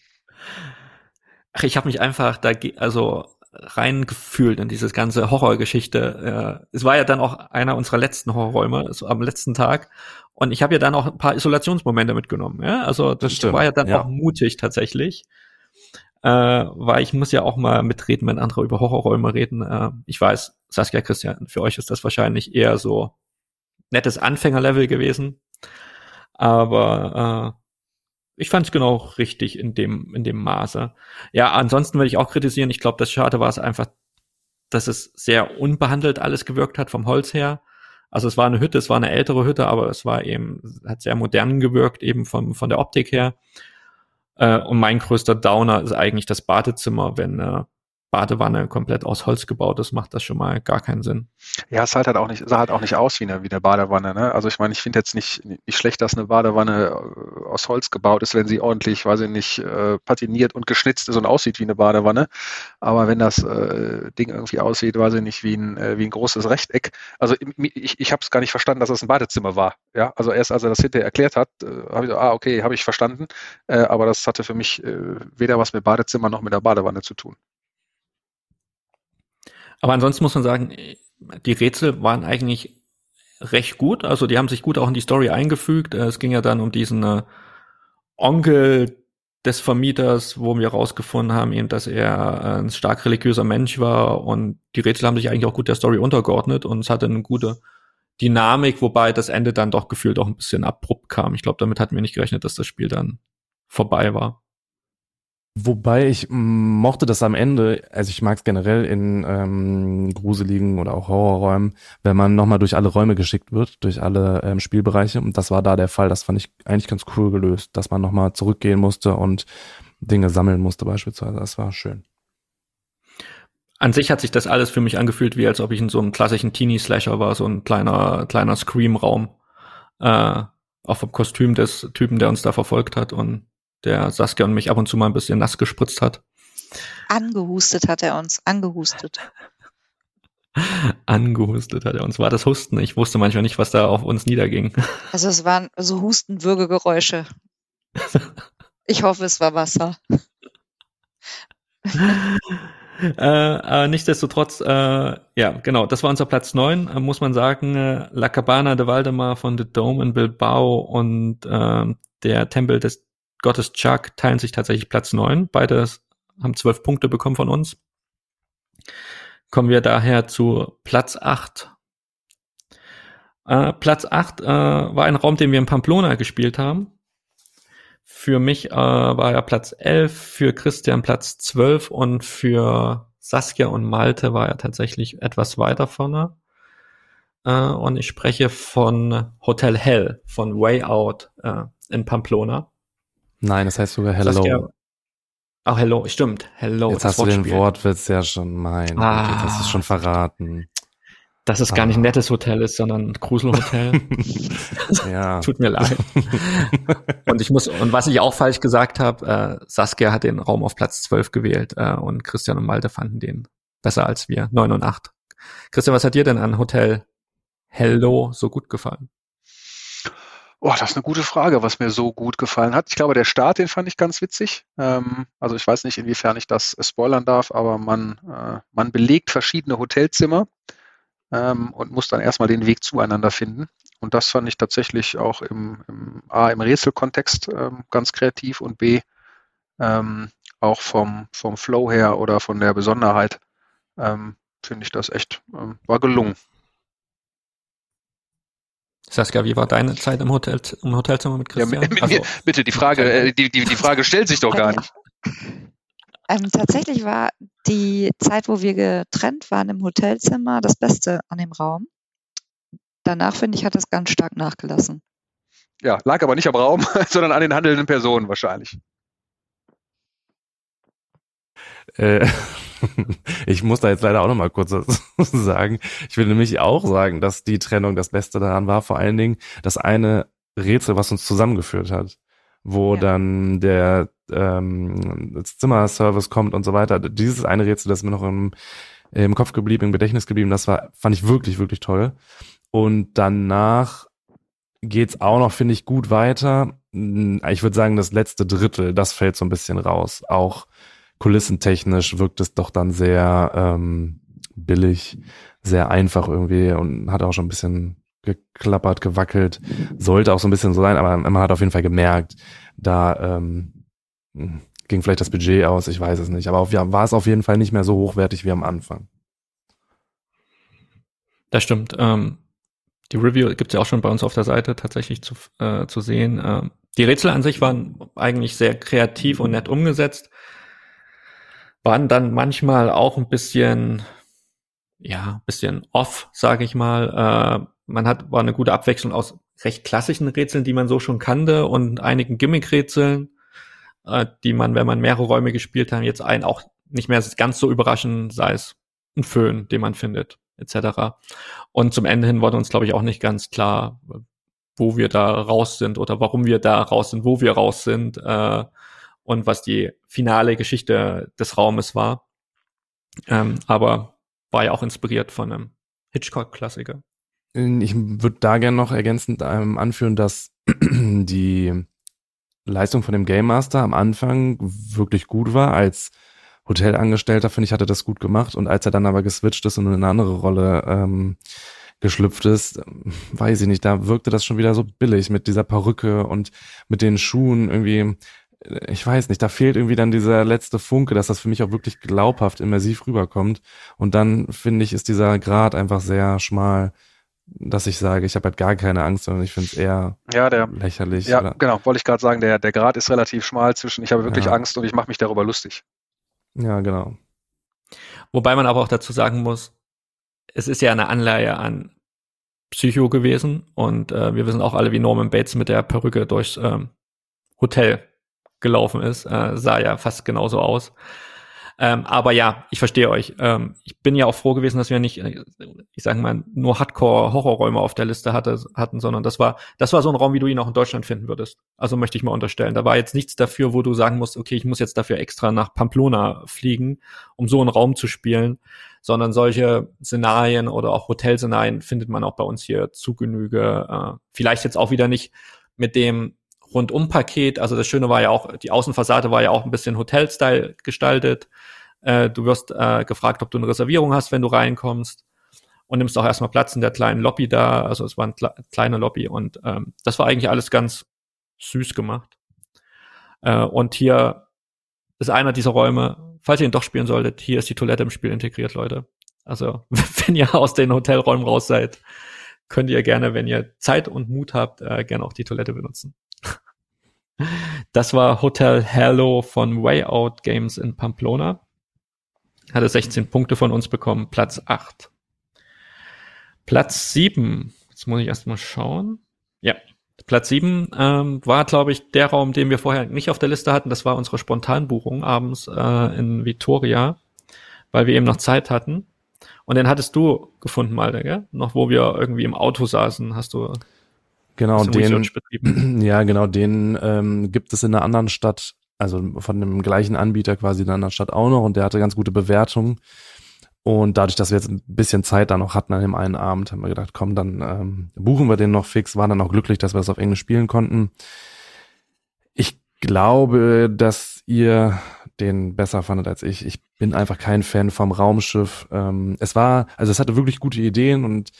Ach, ich habe mich einfach da, also reingefühlt in dieses ganze Horrorgeschichte. Äh, es war ja dann auch einer unserer letzten Horrorräume, so am letzten Tag. Und ich habe ja dann auch ein paar Isolationsmomente mitgenommen. Ja? Also das, das war ja dann ja. auch mutig tatsächlich. Äh, weil ich muss ja auch mal mitreden, wenn andere über Horrorräume reden. Äh, ich weiß, Saskia Christian, für euch ist das wahrscheinlich eher so nettes Anfängerlevel gewesen. Aber äh, ich fand es genau richtig in dem, in dem Maße. Ja, ansonsten würde ich auch kritisieren, ich glaube, das Schade war es einfach, dass es sehr unbehandelt alles gewirkt hat vom Holz her. Also es war eine Hütte, es war eine ältere Hütte, aber es war eben, hat sehr modern gewirkt, eben vom, von der Optik her. Äh, und mein größter Downer ist eigentlich das Badezimmer, wenn äh, Badewanne komplett aus Holz gebaut ist, macht das schon mal gar keinen Sinn. Ja, es halt halt auch nicht, sah halt auch nicht aus wie eine, wie eine Badewanne. Ne? Also ich meine, ich finde jetzt nicht, nicht schlecht, dass eine Badewanne äh, aus Holz gebaut ist, wenn sie ordentlich, weiß ich nicht, äh, patiniert und geschnitzt ist und aussieht wie eine Badewanne. Aber wenn das äh, Ding irgendwie aussieht, weiß ich nicht, wie ein, äh, wie ein großes Rechteck. Also ich, ich habe es gar nicht verstanden, dass das ein Badezimmer war. Ja, also erst als er das hinterher erklärt hat, äh, habe ich so, ah, okay, habe ich verstanden. Äh, aber das hatte für mich weder was mit Badezimmer noch mit der Badewanne zu tun. Aber ansonsten muss man sagen, die Rätsel waren eigentlich recht gut. Also die haben sich gut auch in die Story eingefügt. Es ging ja dann um diesen äh, Onkel des Vermieters, wo wir rausgefunden haben, eben, dass er ein stark religiöser Mensch war und die Rätsel haben sich eigentlich auch gut der Story untergeordnet und es hatte eine gute Dynamik, wobei das Ende dann doch gefühlt auch ein bisschen abrupt kam. Ich glaube, damit hatten wir nicht gerechnet, dass das Spiel dann vorbei war. Wobei ich mochte das am Ende, also ich mag es generell in ähm, gruseligen oder auch Horrorräumen, wenn man nochmal durch alle Räume geschickt wird, durch alle ähm, Spielbereiche. Und das war da der Fall. Das fand ich eigentlich ganz cool gelöst, dass man nochmal zurückgehen musste und Dinge sammeln musste beispielsweise. Das war schön. An sich hat sich das alles für mich angefühlt, wie als ob ich in so einem klassischen Teenie-Slasher war, so ein kleiner, kleiner Scream-Raum. Äh, auch vom Kostüm des Typen, der uns da verfolgt hat und der Saskia und mich ab und zu mal ein bisschen nass gespritzt hat. Angehustet hat er uns, angehustet. angehustet hat er uns. War das Husten? Ich wusste manchmal nicht, was da auf uns niederging. Also es waren so Hustenwürgegeräusche. Ich hoffe, es war Wasser. äh, äh, nichtsdestotrotz, äh, ja, genau, das war unser Platz neun, äh, muss man sagen. Äh, La Cabana de Valdemar von The Dome in Bilbao und äh, der Tempel des Gottes Chuck teilen sich tatsächlich Platz neun. Beide haben zwölf Punkte bekommen von uns. Kommen wir daher zu Platz acht. Äh, Platz acht äh, war ein Raum, den wir in Pamplona gespielt haben. Für mich äh, war er Platz elf, für Christian Platz zwölf und für Saskia und Malte war er tatsächlich etwas weiter vorne. Äh, und ich spreche von Hotel Hell, von Way Out äh, in Pamplona. Nein, das heißt sogar Hello. Saskia, Ach, Hello, stimmt. Hello. Jetzt hast du den Wortwitz ja schon, mein ah, Gott, das ist schon verraten. Dass es ah. gar nicht ein nettes Hotel ist, sondern ein Gruselhotel. ja. Tut mir leid. und ich muss, und was ich auch falsch gesagt habe, äh, Saskia hat den Raum auf Platz 12 gewählt äh, und Christian und Malte fanden den besser als wir, 9 und 8. Christian, was hat dir denn an Hotel Hello so gut gefallen? Oh, das ist eine gute Frage, was mir so gut gefallen hat. Ich glaube, der Start, den fand ich ganz witzig. Ähm, also ich weiß nicht, inwiefern ich das spoilern darf, aber man, äh, man belegt verschiedene Hotelzimmer ähm, und muss dann erstmal den Weg zueinander finden. Und das fand ich tatsächlich auch im, im A, im Rätselkontext ähm, ganz kreativ und B, ähm, auch vom, vom Flow her oder von der Besonderheit ähm, finde ich das echt, ähm, war gelungen. Saskia, wie war deine Zeit im, Hotel, im Hotelzimmer mit Christian? Ja, mit, also, bitte, die Frage, äh, die, die, die Frage stellt sich doch gar nicht. Ähm, tatsächlich war die Zeit, wo wir getrennt waren im Hotelzimmer, das Beste an dem Raum. Danach, finde ich, hat es ganz stark nachgelassen. Ja, lag aber nicht am Raum, sondern an den handelnden Personen wahrscheinlich. Äh, ich muss da jetzt leider auch noch mal kurz sagen. Ich will nämlich auch sagen, dass die Trennung das Beste daran war. Vor allen Dingen das eine Rätsel, was uns zusammengeführt hat, wo ja. dann der ähm, Zimmerservice kommt und so weiter. Dieses eine Rätsel, das ist mir noch im, im Kopf geblieben, im Gedächtnis geblieben, das war, fand ich wirklich, wirklich toll. Und danach geht's auch noch, finde ich, gut weiter. Ich würde sagen, das letzte Drittel, das fällt so ein bisschen raus. Auch kulissentechnisch wirkt es doch dann sehr ähm, billig, sehr einfach irgendwie und hat auch schon ein bisschen geklappert, gewackelt. Sollte auch so ein bisschen so sein, aber man hat auf jeden Fall gemerkt, da ähm, ging vielleicht das Budget aus, ich weiß es nicht. Aber auf, ja, war es auf jeden Fall nicht mehr so hochwertig wie am Anfang. Das stimmt. Ähm, die Review gibt's ja auch schon bei uns auf der Seite tatsächlich zu, äh, zu sehen. Ähm, die Rätsel an sich waren eigentlich sehr kreativ und nett umgesetzt waren dann manchmal auch ein bisschen, ja, bisschen off, sage ich mal. Äh, man hat, war eine gute Abwechslung aus recht klassischen Rätseln, die man so schon kannte und einigen Gimmick-Rätseln, äh, die man, wenn man mehrere Räume gespielt hat, jetzt einen auch nicht mehr ganz so überraschen, sei es ein Föhn, den man findet, etc. Und zum Ende hin wurde uns, glaube ich, auch nicht ganz klar, wo wir da raus sind oder warum wir da raus sind, wo wir raus sind. Äh, und was die finale Geschichte des Raumes war. Ähm, aber war ja auch inspiriert von einem Hitchcock-Klassiker. Ich würde da gerne noch ergänzend ähm, anführen, dass die Leistung von dem Game Master am Anfang wirklich gut war. Als Hotelangestellter, finde ich, hat er das gut gemacht. Und als er dann aber geswitcht ist und in eine andere Rolle ähm, geschlüpft ist, weiß ich nicht, da wirkte das schon wieder so billig mit dieser Perücke und mit den Schuhen irgendwie ich weiß nicht, da fehlt irgendwie dann dieser letzte Funke, dass das für mich auch wirklich glaubhaft immersiv rüberkommt. Und dann finde ich, ist dieser Grad einfach sehr schmal. dass ich sage, ich habe halt gar keine Angst, sondern ich finde es eher ja, der, lächerlich. Ja, oder? genau, wollte ich gerade sagen, der, der Grad ist relativ schmal zwischen ich habe wirklich Ja. Angst und ich mache mich darüber lustig. ja, genau. Wobei man aber auch dazu sagen muss, es ist ja eine Anleihe an Psycho gewesen und äh, wir wissen auch alle, wie Norman Bates mit der Perücke durchs ähm, Hotel gelaufen ist. Äh, sah ja fast genauso aus. Ähm, aber ja, ich verstehe euch. Ähm, ich bin ja auch froh gewesen, dass wir nicht, äh, ich sage mal, nur Hardcore-Horrorräume auf der Liste hatte, hatten, sondern das war, das war so ein Raum, wie du ihn auch in Deutschland finden würdest. Also möchte ich mal unterstellen. Da war jetzt nichts dafür, wo du sagen musst, okay, ich muss jetzt dafür extra nach Pamplona fliegen, um so einen Raum zu spielen, sondern solche Szenarien oder auch Hotelszenarien findet man auch bei uns hier zu Genüge. Äh, vielleicht jetzt auch wieder nicht mit dem Rundum-Paket. Also das Schöne war ja auch, die Außenfassade war ja auch ein bisschen Hotel-Style gestaltet. Äh, du wirst äh, gefragt, ob du eine Reservierung hast, wenn du reinkommst und nimmst auch erstmal Platz in der kleinen Lobby da. Also es war eine kle kleine Lobby und ähm, das war eigentlich alles ganz süß gemacht. Äh, und hier ist einer dieser Räume, falls ihr ihn doch spielen solltet, hier ist die Toilette im Spiel integriert, Leute. Also wenn ihr aus den Hotelräumen raus seid, könnt ihr gerne, wenn ihr Zeit und Mut habt, äh, gerne auch die Toilette benutzen. Das war Hotel Hello von Way Out Games in Pamplona. Hatte 16 Punkte von uns bekommen, Platz 8. Platz 7, jetzt muss ich erstmal schauen. Ja, Platz 7 ähm, war, glaube ich, der Raum, den wir vorher nicht auf der Liste hatten. Das war unsere Spontanbuchung abends äh, in Vitoria, weil wir eben noch Zeit hatten. Und den hattest du gefunden, Malte, gell? Noch wo wir irgendwie im Auto saßen, hast du Genau, den, ja, genau, den ähm, gibt es in einer anderen Stadt, also von dem gleichen Anbieter quasi in einer anderen Stadt auch noch und der hatte ganz gute Bewertungen. Und dadurch, dass wir jetzt ein bisschen Zeit da noch hatten an dem einen Abend, haben wir gedacht, komm, dann ähm, buchen wir den noch fix, waren dann auch glücklich, dass wir das auf Englisch spielen konnten. Ich glaube, dass ihr den besser fandet als ich. Ich bin einfach kein Fan vom Raumschiff. Ähm, es war, also es hatte wirklich gute Ideen und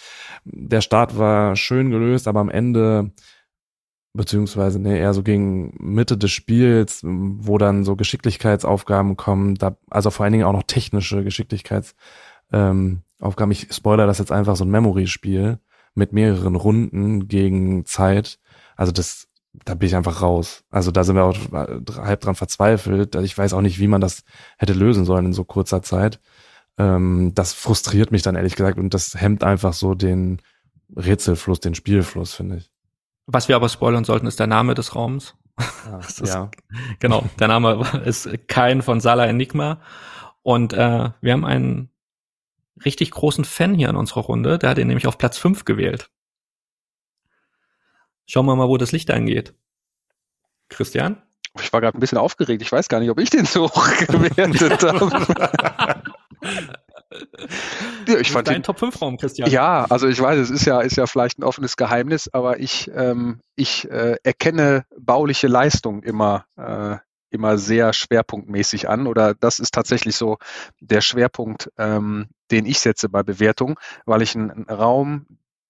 der Start war schön gelöst, aber am Ende beziehungsweise nee, eher so gegen Mitte des Spiels, wo dann so Geschicklichkeitsaufgaben kommen, da, also vor allen Dingen auch noch technische Geschicklichkeitsaufgaben. Ähm, ich spoiler das jetzt einfach so ein Memory-Spiel mit mehreren Runden gegen Zeit. Also das, da bin ich einfach raus. Also da sind wir auch halb dran verzweifelt. Ich weiß auch nicht, wie man das hätte lösen sollen in so kurzer Zeit. Ähm, das frustriert mich dann ehrlich gesagt und das hemmt einfach so den Rätselfluss, den Spielfluss, finde ich. Was wir aber spoilern sollten, ist der Name des Raums. Ah, Das ist- ja. Genau, der Name ist kein von Sala Enigma. Und äh, wir haben einen richtig großen Fan hier in unserer Runde. Der hat ihn nämlich auf Platz 5 gewählt. Schauen wir mal, wo das Licht angeht. Christian? Ich war gerade ein bisschen aufgeregt. Ich weiß gar nicht, ob ich den so hoch gewertet habe. ja, ich fand dein den, Top 5 Raum, Christian. ja, also ich weiß, es ist ja, ist ja vielleicht ein offenes Geheimnis, aber ich, ähm, ich äh, erkenne bauliche Leistung immer, äh, immer sehr schwerpunktmäßig an oder das ist tatsächlich so der Schwerpunkt, ähm, den ich setze bei Bewertung, weil ich einen, einen Raum,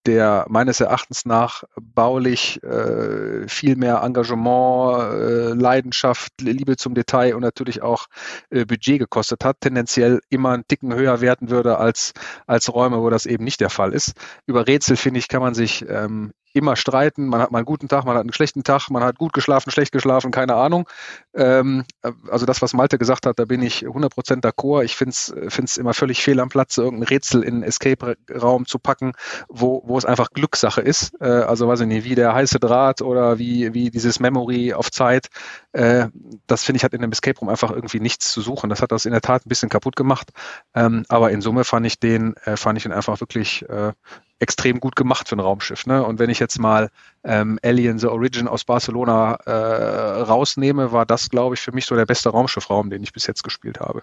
der meines Erachtens nach baulich äh, viel mehr Engagement, äh, Leidenschaft, Liebe zum Detail und natürlich auch äh, Budget gekostet hat, tendenziell immer einen Ticken höher werten würde als, als Räume, wo das eben nicht der Fall ist. Über Rätsel, finde ich, kann man sich ähm, immer streiten. Man hat mal einen guten Tag, man hat einen schlechten Tag, man hat gut geschlafen, schlecht geschlafen, keine Ahnung. Ähm, also das, was Malte gesagt hat, da bin ich 100% d'accord. Ich finde es immer völlig fehl am Platz, irgendein Rätsel in einen Escape-Raum zu packen, wo, wo es einfach Glückssache ist. Äh, also weiß ich nicht, wie der heiße Draht oder wie, wie dieses Memory auf Zeit. Äh, das finde ich hat in einem Escape Room einfach irgendwie nichts zu suchen. Das hat das in der Tat ein bisschen kaputt gemacht. Ähm, aber in Summe fand ich den, äh, fand ich ihn einfach wirklich äh, extrem gut gemacht für ein Raumschiff. Ne? Und wenn ich jetzt mal ähm, Alien The Origin aus Barcelona äh, rausnehme, war das, glaube ich, für mich so der beste Raumschiffraum, den ich bis jetzt gespielt habe.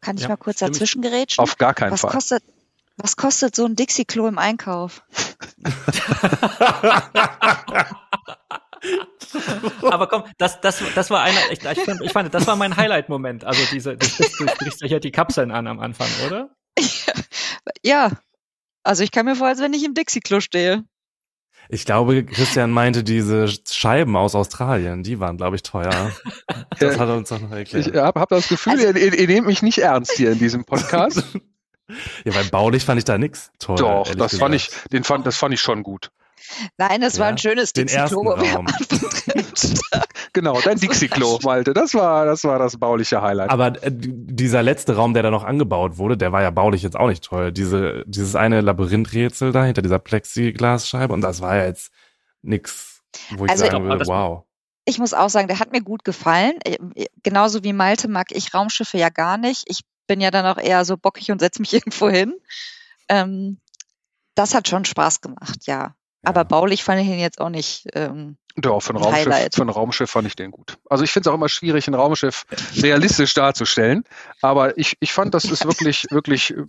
Kann ich Ja, mal kurz dazwischen gerätschen? Auf gar keinen was Fall. kostet, was kostet so ein Dixie-Klo im Einkauf? Aber komm, das, das, das war einer, ich, ich, fand, ich fand, das war mein Highlight-Moment. Also diese, du sprichst, du sprichst ja hier die Kapseln an am Anfang, oder? Ja, also ich kann mir vorstellen, als wenn ich im Dixie-Klo stehe. Ich glaube, Christian meinte diese Scheiben aus Australien, die waren, glaube ich, teuer. Das hat er uns doch noch erklärt. Ich habe hab das Gefühl, Also- ihr, ihr, ihr nehmt mich nicht ernst hier in diesem Podcast. Ja, weil baulich fand ich da nix toll. Doch, das fand ich, den fand, das fand ich schon gut. Nein, es war Ja, ein schönes den Dixie-Klo, ersten wir am Raum. Genau, dein Dixie-Klo, Malte. Das war, das war das bauliche Highlight. Aber äh, dieser letzte Raum, der da noch angebaut wurde, der war ja baulich jetzt auch nicht toll. Diese, dieses eine Labyrinthrätsel da hinter dieser Plexiglasscheibe und das war ja jetzt nix, wo ich Also, sagen aber würde, wow. Ich muss auch sagen, der hat mir gut gefallen. Äh, Genauso wie Malte mag ich Raumschiffe ja gar nicht. Ich bin ja dann auch eher so bockig und setze mich irgendwo hin. Ähm, das hat schon Spaß gemacht, ja. Aber baulich fand ich ihn jetzt auch nicht. Ähm, Doch, für ein Raumschiff, für ein Raumschiff fand ich den gut. Also ich finde es auch immer schwierig, ein Raumschiff realistisch darzustellen. Aber ich, ich fand, das ist wirklich, wirklich äh,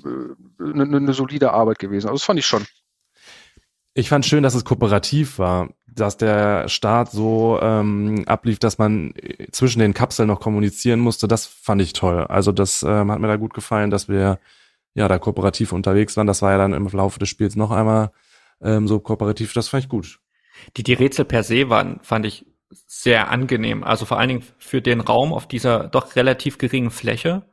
eine, eine solide Arbeit gewesen. Also das fand ich schon. Ich fand schön, dass es kooperativ war, dass der Start so ähm, ablief, dass man äh, zwischen den Kapseln noch kommunizieren musste. Das fand ich toll. Also das ähm, hat mir da gut gefallen, dass wir ja da kooperativ unterwegs waren. Das war ja dann im Laufe des Spiels noch einmal ähm, so kooperativ. Das fand ich gut. Die, die Rätsel per se waren, fand ich sehr angenehm. Also vor allen Dingen für den Raum auf dieser doch relativ geringen Fläche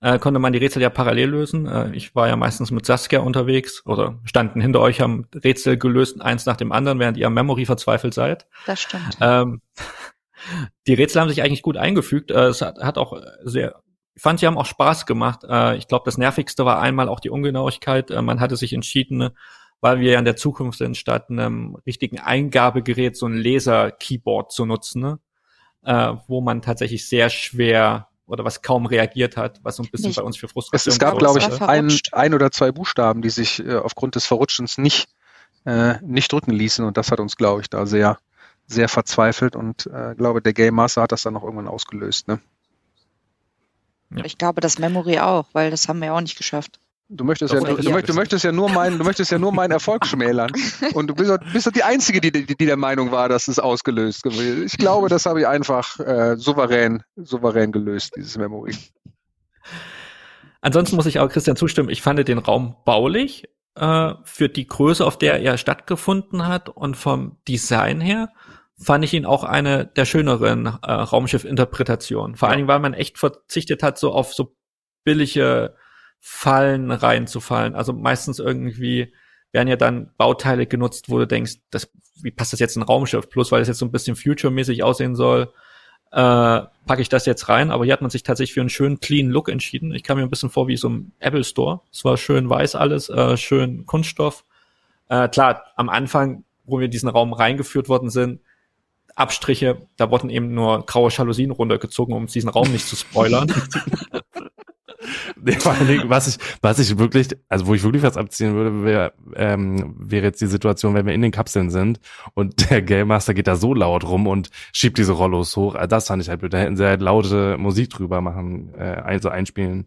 äh, konnte man die Rätsel ja parallel lösen. Äh, ich war ja meistens mit Saskia unterwegs oder standen hinter euch, haben Rätsel gelöst, eins nach dem anderen, während ihr am Memory verzweifelt seid. das stimmt. Ähm, die Rätsel haben sich eigentlich gut eingefügt. Äh, es hat, hat auch sehr, ich fand, sie haben auch Spaß gemacht. Äh, ich glaube, das Nervigste war einmal auch die Ungenauigkeit. Äh, man hatte sich entschieden, weil wir ja in der Zukunft sind, statt einem richtigen Eingabegerät so ein Laser-Keyboard zu nutzen, ne? äh, wo man tatsächlich sehr schwer oder was kaum reagiert hat, was so ein bisschen Nicht. bei uns für Es, Frustration es gab, gesorgt glaube ich, ein, ein oder zwei Buchstaben, die sich äh, aufgrund des Verrutschens nicht, äh, nicht drücken ließen. Und das hat uns, glaube ich, da sehr, sehr verzweifelt. Und äh, glaube, der Game Master hat das dann noch irgendwann ausgelöst. Ne? Ja. Ich glaube, das Memory auch, weil das haben wir auch nicht geschafft. Du möchtest, ja, du, du, ihr. möcht- du möchtest ja nur meinen, du möchtest ja nur meinen Erfolg schmälern. Und du bist, doch- bist doch die Einzige, die, die, die der Meinung war, dass es ausgelöst gewesen Ich glaube, das habe ich einfach äh, souverän, souverän gelöst, dieses Memory. Ansonsten muss ich auch Christian zustimmen, ich fand den Raum baulich äh, für die Größe, auf der er stattgefunden hat und vom Design her fand ich ihn auch eine der schöneren äh, Raumschiff-Interpretationen. Vor Ja. allen Dingen, weil man echt verzichtet hat, so auf so billige Fallen reinzufallen. Also meistens irgendwie werden ja dann Bauteile genutzt, wo du denkst, das, wie passt das jetzt in ein Raumschiff? Bloß weil es jetzt so ein bisschen future-mäßig aussehen soll, äh, packe ich das jetzt rein. Aber hier hat man sich tatsächlich für einen schönen clean Look entschieden. Ich kam mir ein bisschen vor wie so ein Apple Store. Es war schön weiß alles, äh, schön Kunststoff. Äh, klar, am Anfang, wo wir in diesen Raum reingeführt worden sind, Abstriche, da wurden eben nur graue Jalousien runtergezogen, um diesen Raum nicht zu spoilern. Nee, Vor allen Dingen, was ich, was ich wirklich, also wo ich wirklich was abziehen würde, wäre, ähm, wäre jetzt die Situation, wenn wir in den Kapseln sind und der Game Master geht da so laut rum und schiebt diese Rollos hoch. Also das fand ich halt blöd. Da hätten sie halt laute Musik drüber machen, äh, also einspielen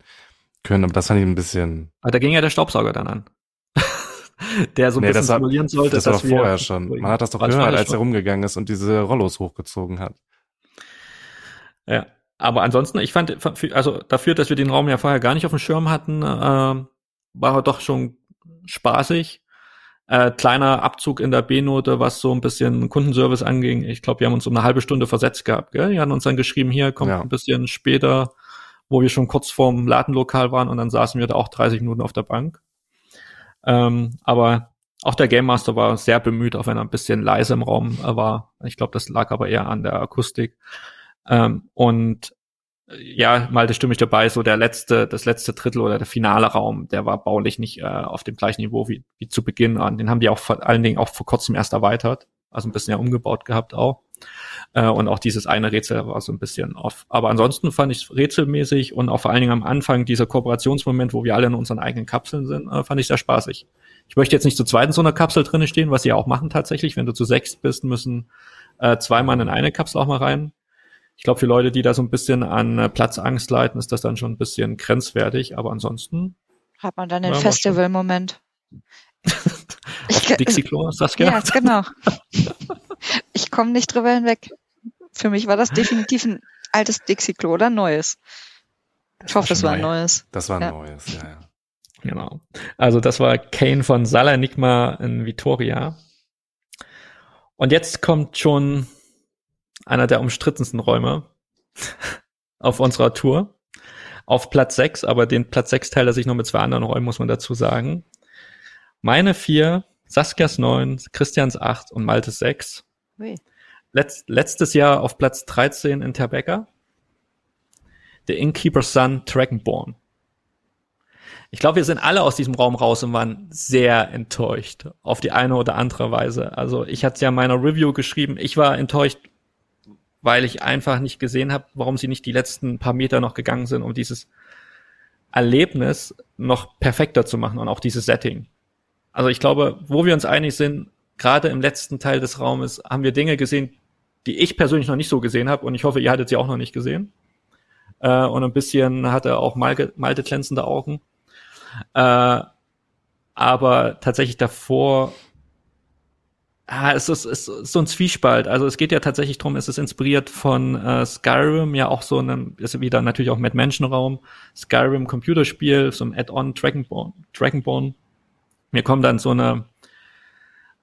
können. Aber das fand ich ein bisschen. Aber da ging ja der Staubsauger dann an. der so ein Nee, bisschen das war- simulieren sollte, das war vorher schon. Man hat das doch gehört, als er rumgegangen ist und diese Rollos hochgezogen hat. Ja, aber ansonsten, ich fand, also dafür, dass wir den Raum ja vorher gar nicht auf dem Schirm hatten, äh, war er doch schon spaßig. Äh, kleiner Abzug in der B-Note, was so ein bisschen Kundenservice anging. Ich glaube, wir haben uns um eine halbe Stunde versetzt gehabt. Gell? Die hatten uns dann geschrieben, hier kommt Ja. ein bisschen später, wo wir schon kurz vorm Ladenlokal waren und dann saßen wir da auch 30 Minuten auf der Bank. Ähm, aber auch der Game Master war sehr bemüht, auch wenn er ein bisschen leise im Raum äh, war. Ich glaube, das lag aber eher an der Akustik. Ähm, und äh, ja, Malte stimme ich dabei, so der letzte, das letzte Drittel oder der finale Raum, der war baulich nicht äh, auf dem gleichen Niveau wie, wie zu Beginn an. Den haben die auch vor allen Dingen auch vor kurzem erst erweitert, also ein bisschen ja umgebaut gehabt auch. Äh, und auch dieses eine Rätsel war so ein bisschen off. Aber ansonsten fand ich es rätselmäßig und auch vor allen Dingen am Anfang dieser Kooperationsmoment, wo wir alle in unseren eigenen Kapseln sind, äh, fand ich sehr spaßig. Ich möchte jetzt nicht zu zweit in so einer Kapsel drinne stehen, was sie ja auch machen tatsächlich. Wenn du zu sechs bist, müssen äh, zwei Mann in eine Kapsel auch mal rein. Ich glaube, für Leute, die da so ein bisschen an äh, Platzangst leiden, ist das dann schon ein bisschen grenzwertig. Aber ansonsten Hat man dann den Ja, Festival-Moment. Dixie-Klo, Saskia. Ja, genau. Ich komme nicht drüber hinweg. Für mich war das definitiv ein altes Dixie-Klo oder ein neues. Ich hoffe, es war ein neu. neues. Das war ein Ja. neues, ja, ja. Genau. Also das war Kane von Salanigma in Vitoria. Und jetzt kommt schon einer der umstrittensten Räume auf unserer Tour. auf Platz 6, aber den Platz 6 teilt er sich noch mit zwei anderen Räumen, muss man dazu sagen. Meine vier, Saskias 9, Christians 8 und Maltes 6. Letz, letztes Jahr auf Platz 13 in Terbecker. The Innkeeper's Son Dragonborn. Ich glaube, wir sind alle aus diesem Raum raus und waren sehr enttäuscht auf die eine oder andere Weise. Also ich hatte es ja in meiner Review geschrieben, ich war enttäuscht, weil ich einfach nicht gesehen habe, warum sie nicht die letzten paar Meter noch gegangen sind, um dieses Erlebnis noch perfekter zu machen und auch dieses Setting. Also ich glaube, wo wir uns einig sind, gerade im letzten Teil des Raumes haben wir Dinge gesehen, die ich persönlich noch nicht so gesehen habe und ich hoffe, ihr hattet sie auch noch nicht gesehen. Äh, und ein bisschen hatte auch Malte, Malte glänzende Augen. Äh, aber tatsächlich davor, ah, es ist, es ist so ein Zwiespalt. Also es geht ja tatsächlich drum, es ist inspiriert von äh, Skyrim, ja auch so einem, ist wieder natürlich auch mit Menschenraum, Skyrim Computerspiel, so ein Add-on Dragonborn, Dragonborn. Mir kommt dann so eine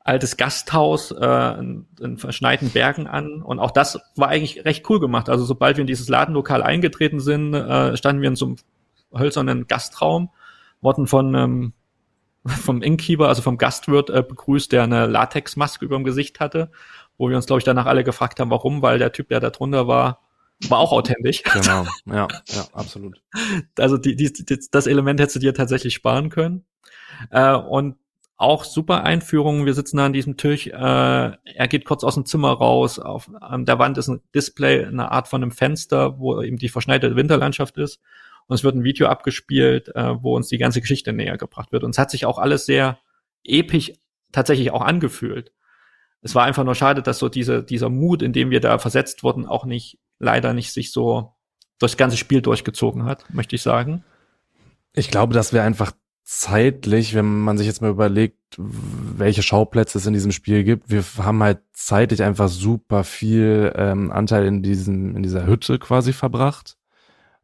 altes Gasthaus äh, in, in verschneiten Bergen an. Und auch das war eigentlich recht cool gemacht. Also sobald wir in dieses Ladenlokal eingetreten sind, äh, standen wir in so einem hölzernen Gastraum wurden von ähm, vom Innkeeper, also vom Gastwirt äh, begrüßt, der eine Latexmaske über dem Gesicht hatte, wo wir uns, glaube ich, danach alle gefragt haben, warum, weil der Typ, der da drunter war, war auch authentisch. Genau, ja, ja, absolut. Also die, die, die, das Element hättest du dir tatsächlich sparen können. Äh, und auch super Einführung. Wir sitzen da an diesem Tisch. Äh, er geht kurz aus dem Zimmer raus. Auf an der Wand ist ein Display, eine Art von einem Fenster, wo eben die verschneite Winterlandschaft ist und es wird ein Video abgespielt, äh, wo uns die ganze Geschichte näher gebracht wird. Und es hat sich auch alles sehr episch tatsächlich auch angefühlt. Es war einfach nur schade, dass so diese, dieser Mut, in dem wir da versetzt wurden, auch nicht, leider nicht sich so durchs ganze Spiel durchgezogen hat, möchte ich sagen. Ich glaube, dass wir einfach zeitlich, wenn man sich jetzt mal überlegt, welche Schauplätze es in diesem Spiel gibt, wir haben halt zeitlich einfach super viel ähm, Anteil in diesem, in dieser Hütte quasi verbracht.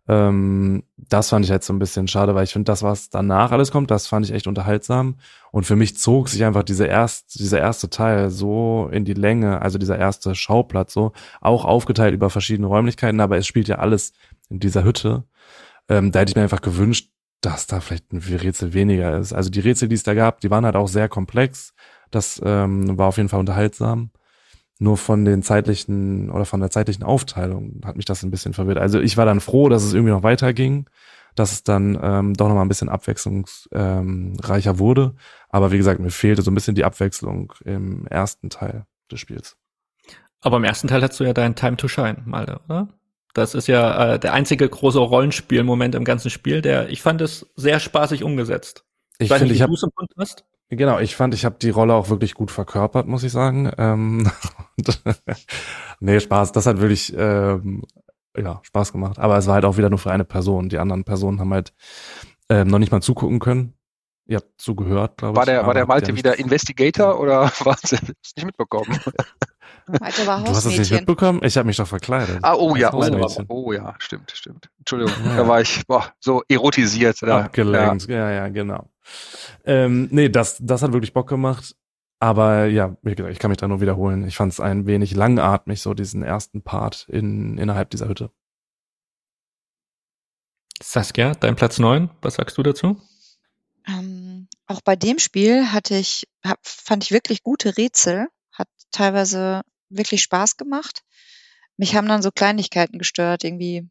Ähm, das fand ich halt so ein bisschen schade, weil ich finde, das, was danach alles kommt, das fand ich echt unterhaltsam. Und für mich zog sich einfach diese erst, dieser erste Teil so in die Länge, also dieser erste Schauplatz so, auch aufgeteilt über verschiedene Räumlichkeiten, aber es spielt ja alles in dieser Hütte. Ähm, da hätte ich mir einfach gewünscht, dass da vielleicht ein Rätsel weniger ist. Also die Rätsel, die es da gab, die waren halt auch sehr komplex. Das ähm, war auf jeden Fall unterhaltsam. Nur von den zeitlichen oder von der zeitlichen Aufteilung hat mich das ein bisschen verwirrt. Also ich war dann froh, dass es irgendwie noch weiterging, dass es dann ähm, doch noch mal ein bisschen abwechslungsreicher ähm, wurde. Aber wie gesagt, mir fehlte so ein bisschen die Abwechslung im ersten Teil des Spiels. Aber im ersten Teil hast du ja deinen Time to Shine, Malte, oder? Das ist ja äh, der einzige große Rollenspielmoment im ganzen Spiel, der ich fand es sehr spaßig umgesetzt. Ich, ich finde, ich habe Genau, ich fand, ich habe die Rolle auch wirklich gut verkörpert, muss ich sagen. Ähm, nee, Spaß, das hat wirklich ähm, ja, Spaß gemacht. Aber es war halt auch wieder nur für eine Person. Die anderen Personen haben halt ähm, noch nicht mal zugucken können. Ihr habt zugehört, glaube ich. War der, war der Malte wieder Investigator oder war es nicht mitbekommen? Malte war Du hast es nicht mitbekommen? Ich habe mich doch verkleidet. Ah, oh ja, oh, oh, ja, stimmt, stimmt. Entschuldigung, ja. da war ich boah, so erotisiert. Da. Abgelenkt, ja, ja, ja genau. Ähm, nee, das, das hat wirklich Bock gemacht. Aber ja, wie gesagt, ich kann mich da nur wiederholen. Ich fand es ein wenig langatmig, so diesen ersten Part in, innerhalb dieser Hütte. Saskia, dein Platz neun, was sagst du dazu? Ähm, auch bei dem Spiel hatte ich, hab, fand ich wirklich gute Rätsel, hat teilweise wirklich Spaß gemacht. Mich haben dann so Kleinigkeiten gestört, irgendwie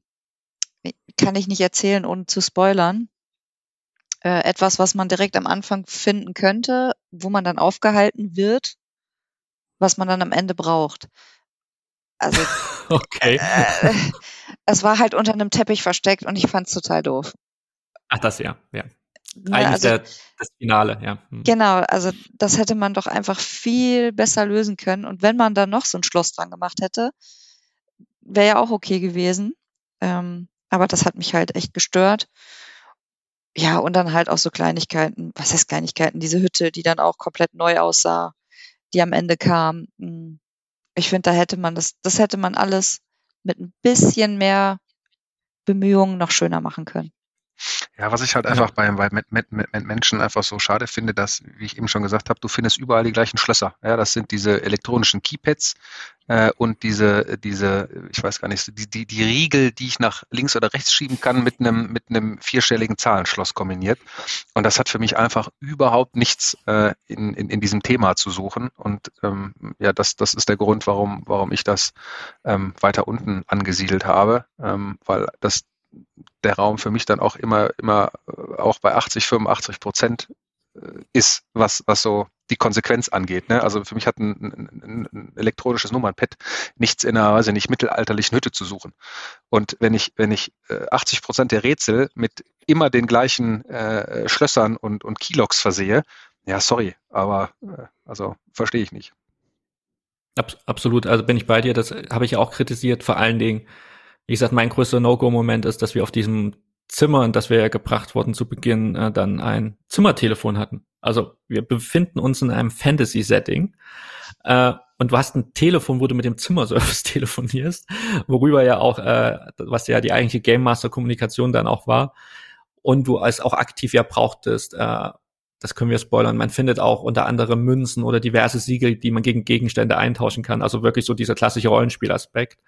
kann ich nicht erzählen, ohne zu spoilern. Äh, etwas, was man direkt am Anfang finden könnte, wo man dann aufgehalten wird, was man dann am Ende braucht. Also okay. Äh, es war halt unter einem Teppich versteckt und ich fand es total doof. Ach, das ja, ja. Eigentlich also, der, das Finale, ja. Hm. Genau, also das hätte man doch einfach viel besser lösen können. Und wenn man dann noch so ein Schloss dran gemacht hätte, wäre ja auch okay gewesen. Ähm, aber das hat mich halt echt gestört. Ja, und dann halt auch so Kleinigkeiten, was heißt Kleinigkeiten, diese Hütte, die dann auch komplett neu aussah, die am Ende kam. Hm. Ich finde, da hätte man das, das hätte man alles mit ein bisschen mehr Bemühungen noch schöner machen können. Ja, was ich halt einfach ja. bei, bei mit, mit, mit Menschen einfach so schade finde, dass, wie ich eben schon gesagt habe, du findest überall die gleichen Schlösser. Ja, das sind diese elektronischen Keypads äh, und diese, diese, ich weiß gar nicht, die, die, die Riegel, die ich nach links oder rechts schieben kann, mit einem, mit einem vierstelligen Zahlenschloss kombiniert. Und das hat für mich einfach überhaupt nichts äh, in, in, in diesem Thema zu suchen. Und ähm, ja, das, das ist der Grund, warum, warum ich das ähm, weiter unten angesiedelt habe, ähm, weil das der Raum für mich dann auch immer, immer äh, auch bei 80, 85 Prozent äh, ist, was, was so die Konsequenz angeht. Ne? Also für mich hat ein, ein, ein elektronisches Nummernpad nichts in einer, weiß ich nicht, mittelalterlichen Hütte zu suchen. Und wenn ich, wenn ich 80 äh, Prozent der Rätsel mit immer den gleichen äh, Schlössern und, und Keylocks versehe, ja, sorry, aber äh, also verstehe ich nicht. Absolut, also bin ich bei dir, das habe ich auch kritisiert, vor allen Dingen, wie gesagt, mein größter No-Go-Moment ist, dass wir auf diesem Zimmer, in das wir ja gebracht wurden zu Beginn, äh, dann ein Zimmertelefon hatten. Also wir befinden uns in einem Fantasy-Setting äh, und du hast ein Telefon, wo du mit dem Zimmerservice telefonierst, worüber ja auch, äh, was ja die eigentliche Game Master-Kommunikation dann auch war, und du als auch aktiv ja brauchtest, äh, das können wir spoilern, man findet auch unter anderem Münzen oder diverse Siegel, die man gegen Gegenstände eintauschen kann. Also wirklich so dieser klassische Rollenspielaspekt.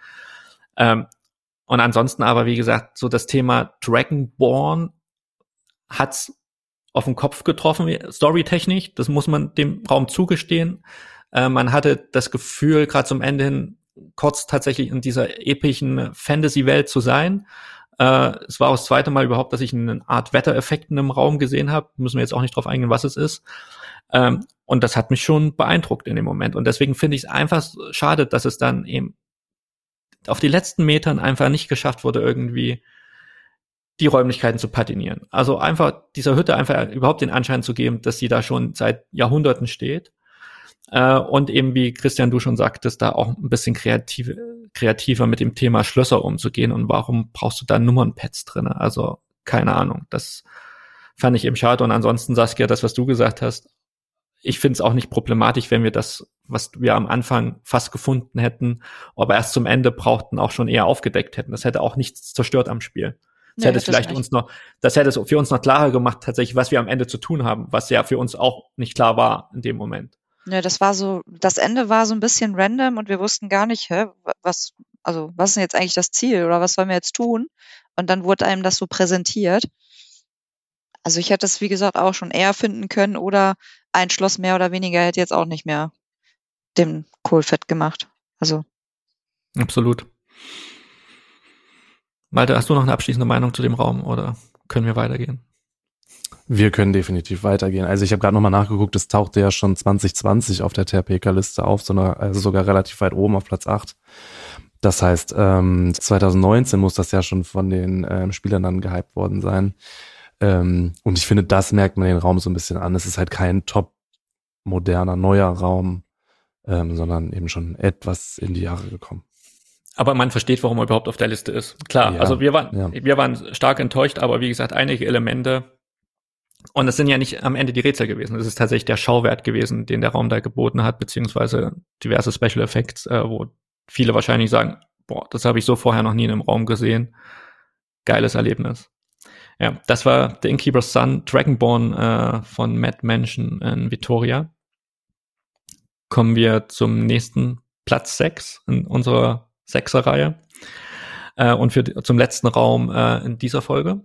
Ähm, und ansonsten aber, wie gesagt, so das Thema Dragonborn hat's auf den Kopf getroffen, storytechnisch. Das muss man dem Raum zugestehen. Äh, man hatte das Gefühl, gerade zum Ende hin, kurz tatsächlich in dieser epischen Fantasy-Welt zu sein. Äh, es war auch das zweite Mal überhaupt, dass ich eine Art Wettereffekt in einem Raum gesehen habe. Müssen wir jetzt auch nicht drauf eingehen, was es ist. Ähm, und das hat mich schon beeindruckt in dem Moment. Und deswegen finde ich es einfach schade, dass es dann eben auf die letzten Metern einfach nicht geschafft wurde, irgendwie die Räumlichkeiten zu patinieren. Also einfach dieser Hütte einfach überhaupt den Anschein zu geben, dass sie da schon seit Jahrhunderten steht. Äh, und eben, wie Christian du schon sagtest, da auch ein bisschen kreative, kreativer mit dem Thema Schlösser umzugehen. Und warum brauchst du da Nummernpads drin? Also keine Ahnung. Das fand ich eben schade. Und ansonsten, Saskia, das, was du gesagt hast, ich finde es auch nicht problematisch, wenn wir das, was wir am Anfang fast gefunden hätten, aber erst zum Ende brauchten, auch schon eher aufgedeckt hätten. Das hätte auch nichts zerstört am Spiel. Das nee, hätte es vielleicht uns noch, das hätte es für uns noch klarer gemacht, tatsächlich, was wir am Ende zu tun haben, was ja für uns auch nicht klar war in dem Moment. Ja, das war so, das Ende war so ein bisschen random und wir wussten gar nicht, hä, was, also was ist denn jetzt eigentlich das Ziel oder was sollen wir jetzt tun? Und dann wurde einem das so präsentiert. Also ich hätte es, wie gesagt, auch schon eher finden können oder ein Schloss mehr oder weniger hätte jetzt auch nicht mehr dem Kohlfett gemacht. Also. Absolut. Malte, hast du noch eine abschließende Meinung zu dem Raum oder können wir weitergehen? Wir können definitiv weitergehen. Also ich habe gerade nochmal nachgeguckt, es tauchte ja schon 2020 auf der TRPK-Liste auf, sondern also sogar relativ weit oben auf Platz 8. Das heißt, ähm, 2019 muss das ja schon von den ähm, Spielern dann gehypt worden sein. Ähm, und ich finde, das merkt man den Raum so ein bisschen an. Es ist halt kein top moderner, neuer Raum, ähm, sondern eben schon etwas in die Jahre gekommen. Aber man versteht, warum er überhaupt auf der Liste ist. Klar, ja, also wir waren, ja. wir waren stark enttäuscht, aber wie gesagt, einige Elemente. Und es sind ja nicht am Ende die Rätsel gewesen. Es ist tatsächlich der Schauwert gewesen, den der Raum da geboten hat, beziehungsweise diverse Special Effects, äh, wo viele wahrscheinlich sagen, boah, das habe ich so vorher noch nie in einem Raum gesehen. Geiles Erlebnis. Ja, das war The Innkeeper's Son, Dragonborn äh, von Matt Mansion in Victoria. Kommen wir zum nächsten Platz 6 in unserer Sechser-Reihe. Äh, und für, zum letzten Raum äh, in dieser Folge,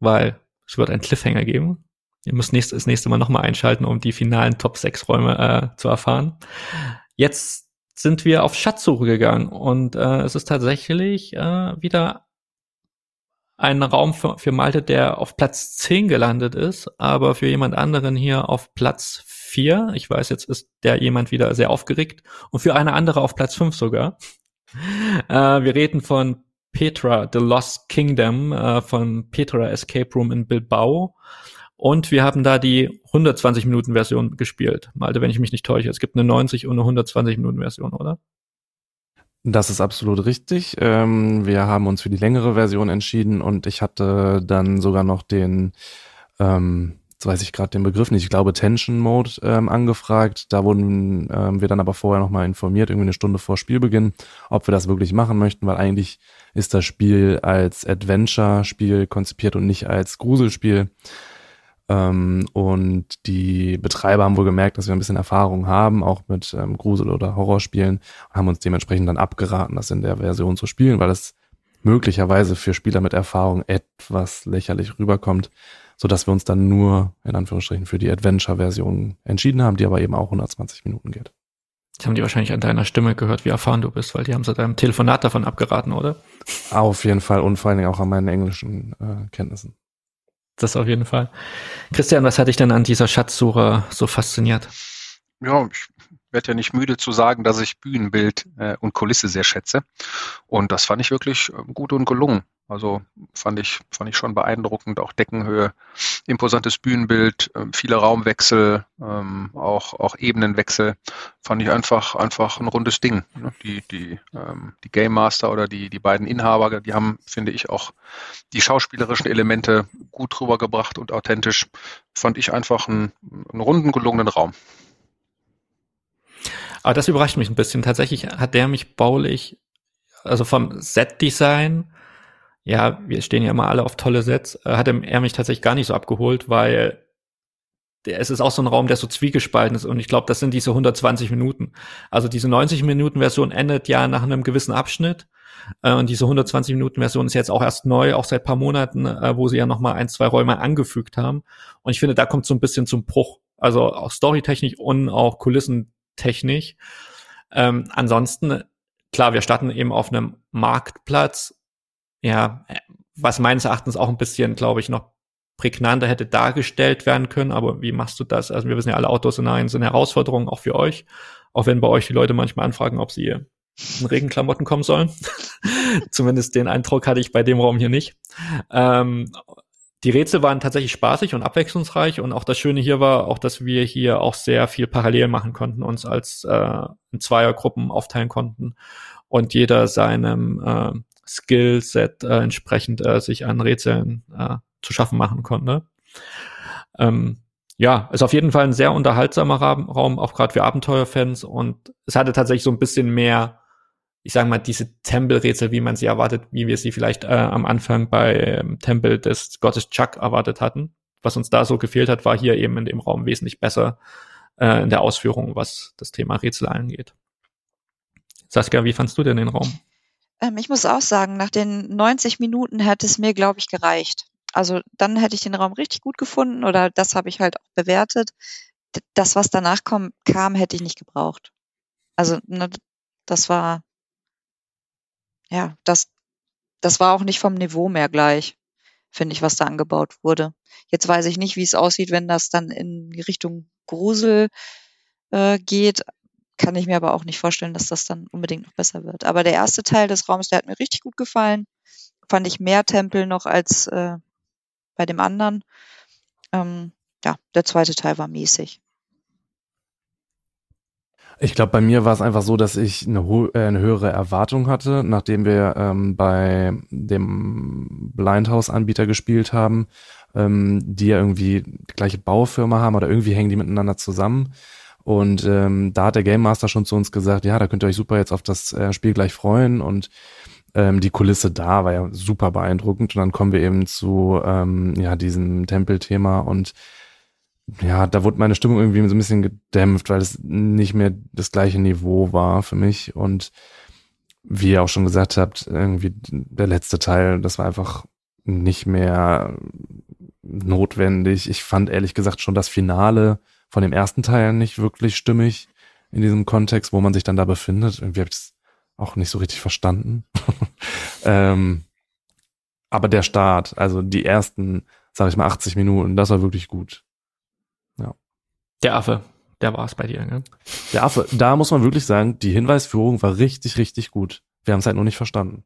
weil es wird einen Cliffhanger geben. Ihr müsst nächst, das nächste Mal nochmal einschalten, um die finalen Top 6 Räume äh, zu erfahren. Jetzt sind wir auf Schatzsuche gegangen und äh, es ist tatsächlich äh, wieder ein Raum für, für Malte, der auf Platz 10 gelandet ist, aber für jemand anderen hier auf Platz 4. Ich weiß, jetzt ist der jemand wieder sehr aufgeregt. Und für eine andere auf Platz 5 sogar. Äh, wir reden von Petra, The Lost Kingdom, äh, von Petra Escape Room in Bilbao. Und wir haben da die 120 Minuten Version gespielt. Malte, wenn ich mich nicht täusche. Es gibt eine 90 und eine 120 Minuten Version, oder? Das ist absolut richtig. Ähm, wir haben uns für die längere Version entschieden und ich hatte dann sogar noch den ähm, jetzt weiß ich gerade den Begriff nicht, ich glaube Tension Mode ähm, angefragt. Da wurden ähm, wir dann aber vorher nochmal informiert, irgendwie eine Stunde vor Spielbeginn, ob wir das wirklich machen möchten, weil eigentlich ist das Spiel als Adventure-Spiel konzipiert und nicht als Gruselspiel. Ähm, und die Betreiber haben wohl gemerkt, dass wir ein bisschen Erfahrung haben, auch mit ähm, Grusel- oder Horrorspielen, und haben uns dementsprechend dann abgeraten, das in der Version zu spielen, weil es möglicherweise für Spieler mit Erfahrung etwas lächerlich rüberkommt, so dass wir uns dann nur in Anführungsstrichen für die Adventure-Version entschieden haben, die aber eben auch 120 Minuten geht. Jetzt haben die wahrscheinlich an deiner Stimme gehört, wie erfahren du bist, weil die haben seit deinem Telefonat davon abgeraten, oder? Auf jeden Fall und vor allen Dingen auch an meinen englischen äh, Kenntnissen. Das auf jeden Fall. Christian, was hat dich denn an dieser Schatzsuche so fasziniert? Ja, ich werde ja nicht müde zu sagen, dass ich Bühnenbild äh, und Kulisse sehr schätze. Und das fand ich wirklich äh, gut und gelungen. Also fand ich, fand ich schon beeindruckend, auch Deckenhöhe, imposantes Bühnenbild, äh, viele Raumwechsel, ähm, auch, auch Ebenenwechsel, fand ich einfach, einfach ein rundes Ding. Ne? Die, die, ähm, die Game Master oder die, die beiden Inhaber, die haben, finde ich, auch die schauspielerischen Elemente gut rübergebracht und authentisch. Fand ich einfach einen, einen runden, gelungenen Raum. Aber das überrascht mich ein bisschen. Tatsächlich hat der mich baulich, also vom Set-Design, ja, wir stehen ja immer alle auf tolle Sets, äh, hat er mich tatsächlich gar nicht so abgeholt, weil es ist auch so ein Raum, der so zwiegespalten ist und ich glaube, das sind diese 120 Minuten. Also diese 90 Minuten Version endet ja nach einem gewissen Abschnitt äh, und diese 120 Minuten Version ist jetzt auch erst neu, auch seit paar Monaten, äh, wo sie ja noch mal ein, zwei Räume angefügt haben und ich finde, da kommt so ein bisschen zum Bruch. Also auch storytechnisch und auch kulissentechnisch. Ähm, ansonsten, klar, wir starten eben auf einem Marktplatz ja, was meines Erachtens auch ein bisschen, glaube ich, noch prägnanter hätte dargestellt werden können. Aber wie machst du das? Also wir wissen ja, alle Outdoor-Szenarien sind Herausforderungen auch für euch. Auch wenn bei euch die Leute manchmal anfragen, ob sie in Regenklamotten kommen sollen. Zumindest den Eindruck hatte ich bei dem Raum hier nicht. Ähm, die Rätsel waren tatsächlich spaßig und abwechslungsreich und auch das Schöne hier war auch, dass wir hier auch sehr viel parallel machen konnten, uns als äh, in Zweiergruppen aufteilen konnten und jeder seinem äh, Skillset äh, entsprechend äh, sich an Rätseln äh, zu schaffen machen konnte. Ähm, ja, ist auf jeden Fall ein sehr unterhaltsamer Raum, auch gerade für Abenteuerfans und es hatte tatsächlich so ein bisschen mehr, ich sage mal, diese Tempelrätsel, wie man sie erwartet, wie wir sie vielleicht äh, am Anfang bei ähm, Tempel des Gottes Chuck erwartet hatten. Was uns da so gefehlt hat, war hier eben in dem Raum wesentlich besser äh, in der Ausführung, was das Thema Rätsel angeht. Saskia, wie fandst du denn den Raum? Ähm, ich muss auch sagen, nach den 90 Minuten hätte es mir, glaube ich, gereicht. Also dann hätte ich den Raum richtig gut gefunden oder das habe ich halt auch bewertet. Das, was danach kam, hätte ich nicht gebraucht. Also ne, das war, ja, das, das war auch nicht vom Niveau mehr gleich, finde ich, was da angebaut wurde. Jetzt weiß ich nicht, wie es aussieht, wenn das dann in Richtung Grusel äh, geht kann ich mir aber auch nicht vorstellen, dass das dann unbedingt noch besser wird. Aber der erste Teil des Raums, der hat mir richtig gut gefallen. Fand ich mehr Tempel noch als äh, bei dem anderen. Ähm, ja, der zweite Teil war mäßig. Ich glaube, bei mir war es einfach so, dass ich eine, äh, eine höhere Erwartung hatte, nachdem wir ähm, bei dem Blindhouse-Anbieter gespielt haben, ähm, die ja irgendwie die gleiche Baufirma haben oder irgendwie hängen die miteinander zusammen. Und ähm, da hat der Game Master schon zu uns gesagt, ja, da könnt ihr euch super jetzt auf das äh, Spiel gleich freuen. Und ähm, die Kulisse da war ja super beeindruckend. Und dann kommen wir eben zu ähm, ja diesem Tempelthema und ja, da wurde meine Stimmung irgendwie so ein bisschen gedämpft, weil es nicht mehr das gleiche Niveau war für mich. Und wie ihr auch schon gesagt habt, irgendwie der letzte Teil, das war einfach nicht mehr notwendig. Ich fand ehrlich gesagt schon das Finale von dem ersten Teil nicht wirklich stimmig in diesem Kontext, wo man sich dann da befindet. Irgendwie habe ich es auch nicht so richtig verstanden. ähm, aber der Start, also die ersten, sag ich mal, 80 Minuten, das war wirklich gut. Der Affe, der war es bei dir, ne? Der Affe, da muss man wirklich sagen, die Hinweisführung war richtig, richtig gut. Wir haben es halt noch nicht verstanden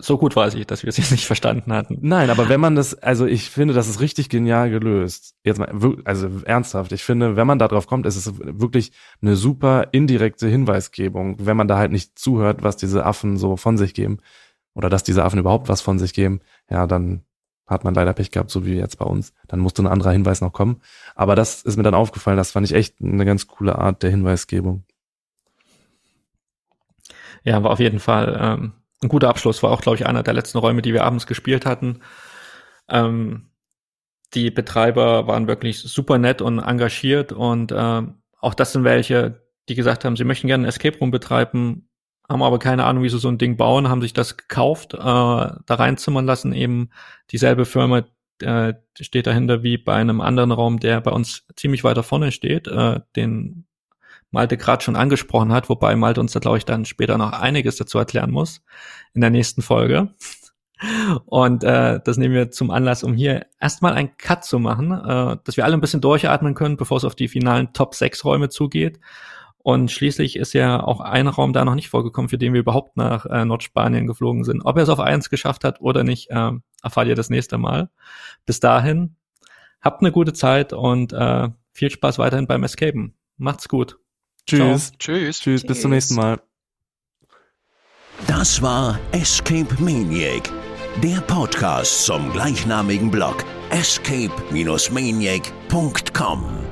so gut weiß ich, dass wir es jetzt nicht verstanden hatten. Nein, aber wenn man das, also ich finde, das ist richtig genial gelöst. Jetzt mal, also ernsthaft, ich finde, wenn man da drauf kommt, ist es wirklich eine super indirekte Hinweisgebung, wenn man da halt nicht zuhört, was diese Affen so von sich geben oder dass diese Affen überhaupt was von sich geben, ja, dann hat man leider Pech gehabt, so wie jetzt bei uns. Dann musste ein anderer Hinweis noch kommen. Aber das ist mir dann aufgefallen, das fand ich echt eine ganz coole Art der Hinweisgebung. Ja, war auf jeden Fall ähm, ein guter Abschluss. War auch, glaube ich, einer der letzten Räume, die wir abends gespielt hatten. Ähm, die Betreiber waren wirklich super nett und engagiert und ähm, auch das sind welche, die gesagt haben, sie möchten gerne ein Escape Room betreiben, haben aber keine Ahnung, wie sie so ein Ding bauen, haben sich das gekauft, äh, da reinzimmern lassen, eben dieselbe Firma äh, steht dahinter wie bei einem anderen Raum, der bei uns ziemlich weiter vorne steht, äh, den Malte gerade schon angesprochen hat, wobei Malte uns da, glaube ich, dann später noch einiges dazu erklären muss in der nächsten Folge. Und äh, das nehmen wir zum Anlass, um hier erstmal einen Cut zu machen, äh, dass wir alle ein bisschen durchatmen können, bevor es auf die finalen Top 6 Räume zugeht. Und schließlich ist ja auch ein Raum da noch nicht vorgekommen, für den wir überhaupt nach äh, Nordspanien geflogen sind. Ob er es auf eins geschafft hat oder nicht, äh, erfahrt ihr das nächste Mal. Bis dahin, habt eine gute Zeit und äh, viel Spaß weiterhin beim Escapen. Macht's gut. Tschüss. Ciao. Tschüss. Tschüss, bis zum nächsten Mal. Das war Escape Maniac, der Podcast zum gleichnamigen Blog escape-maniac.com.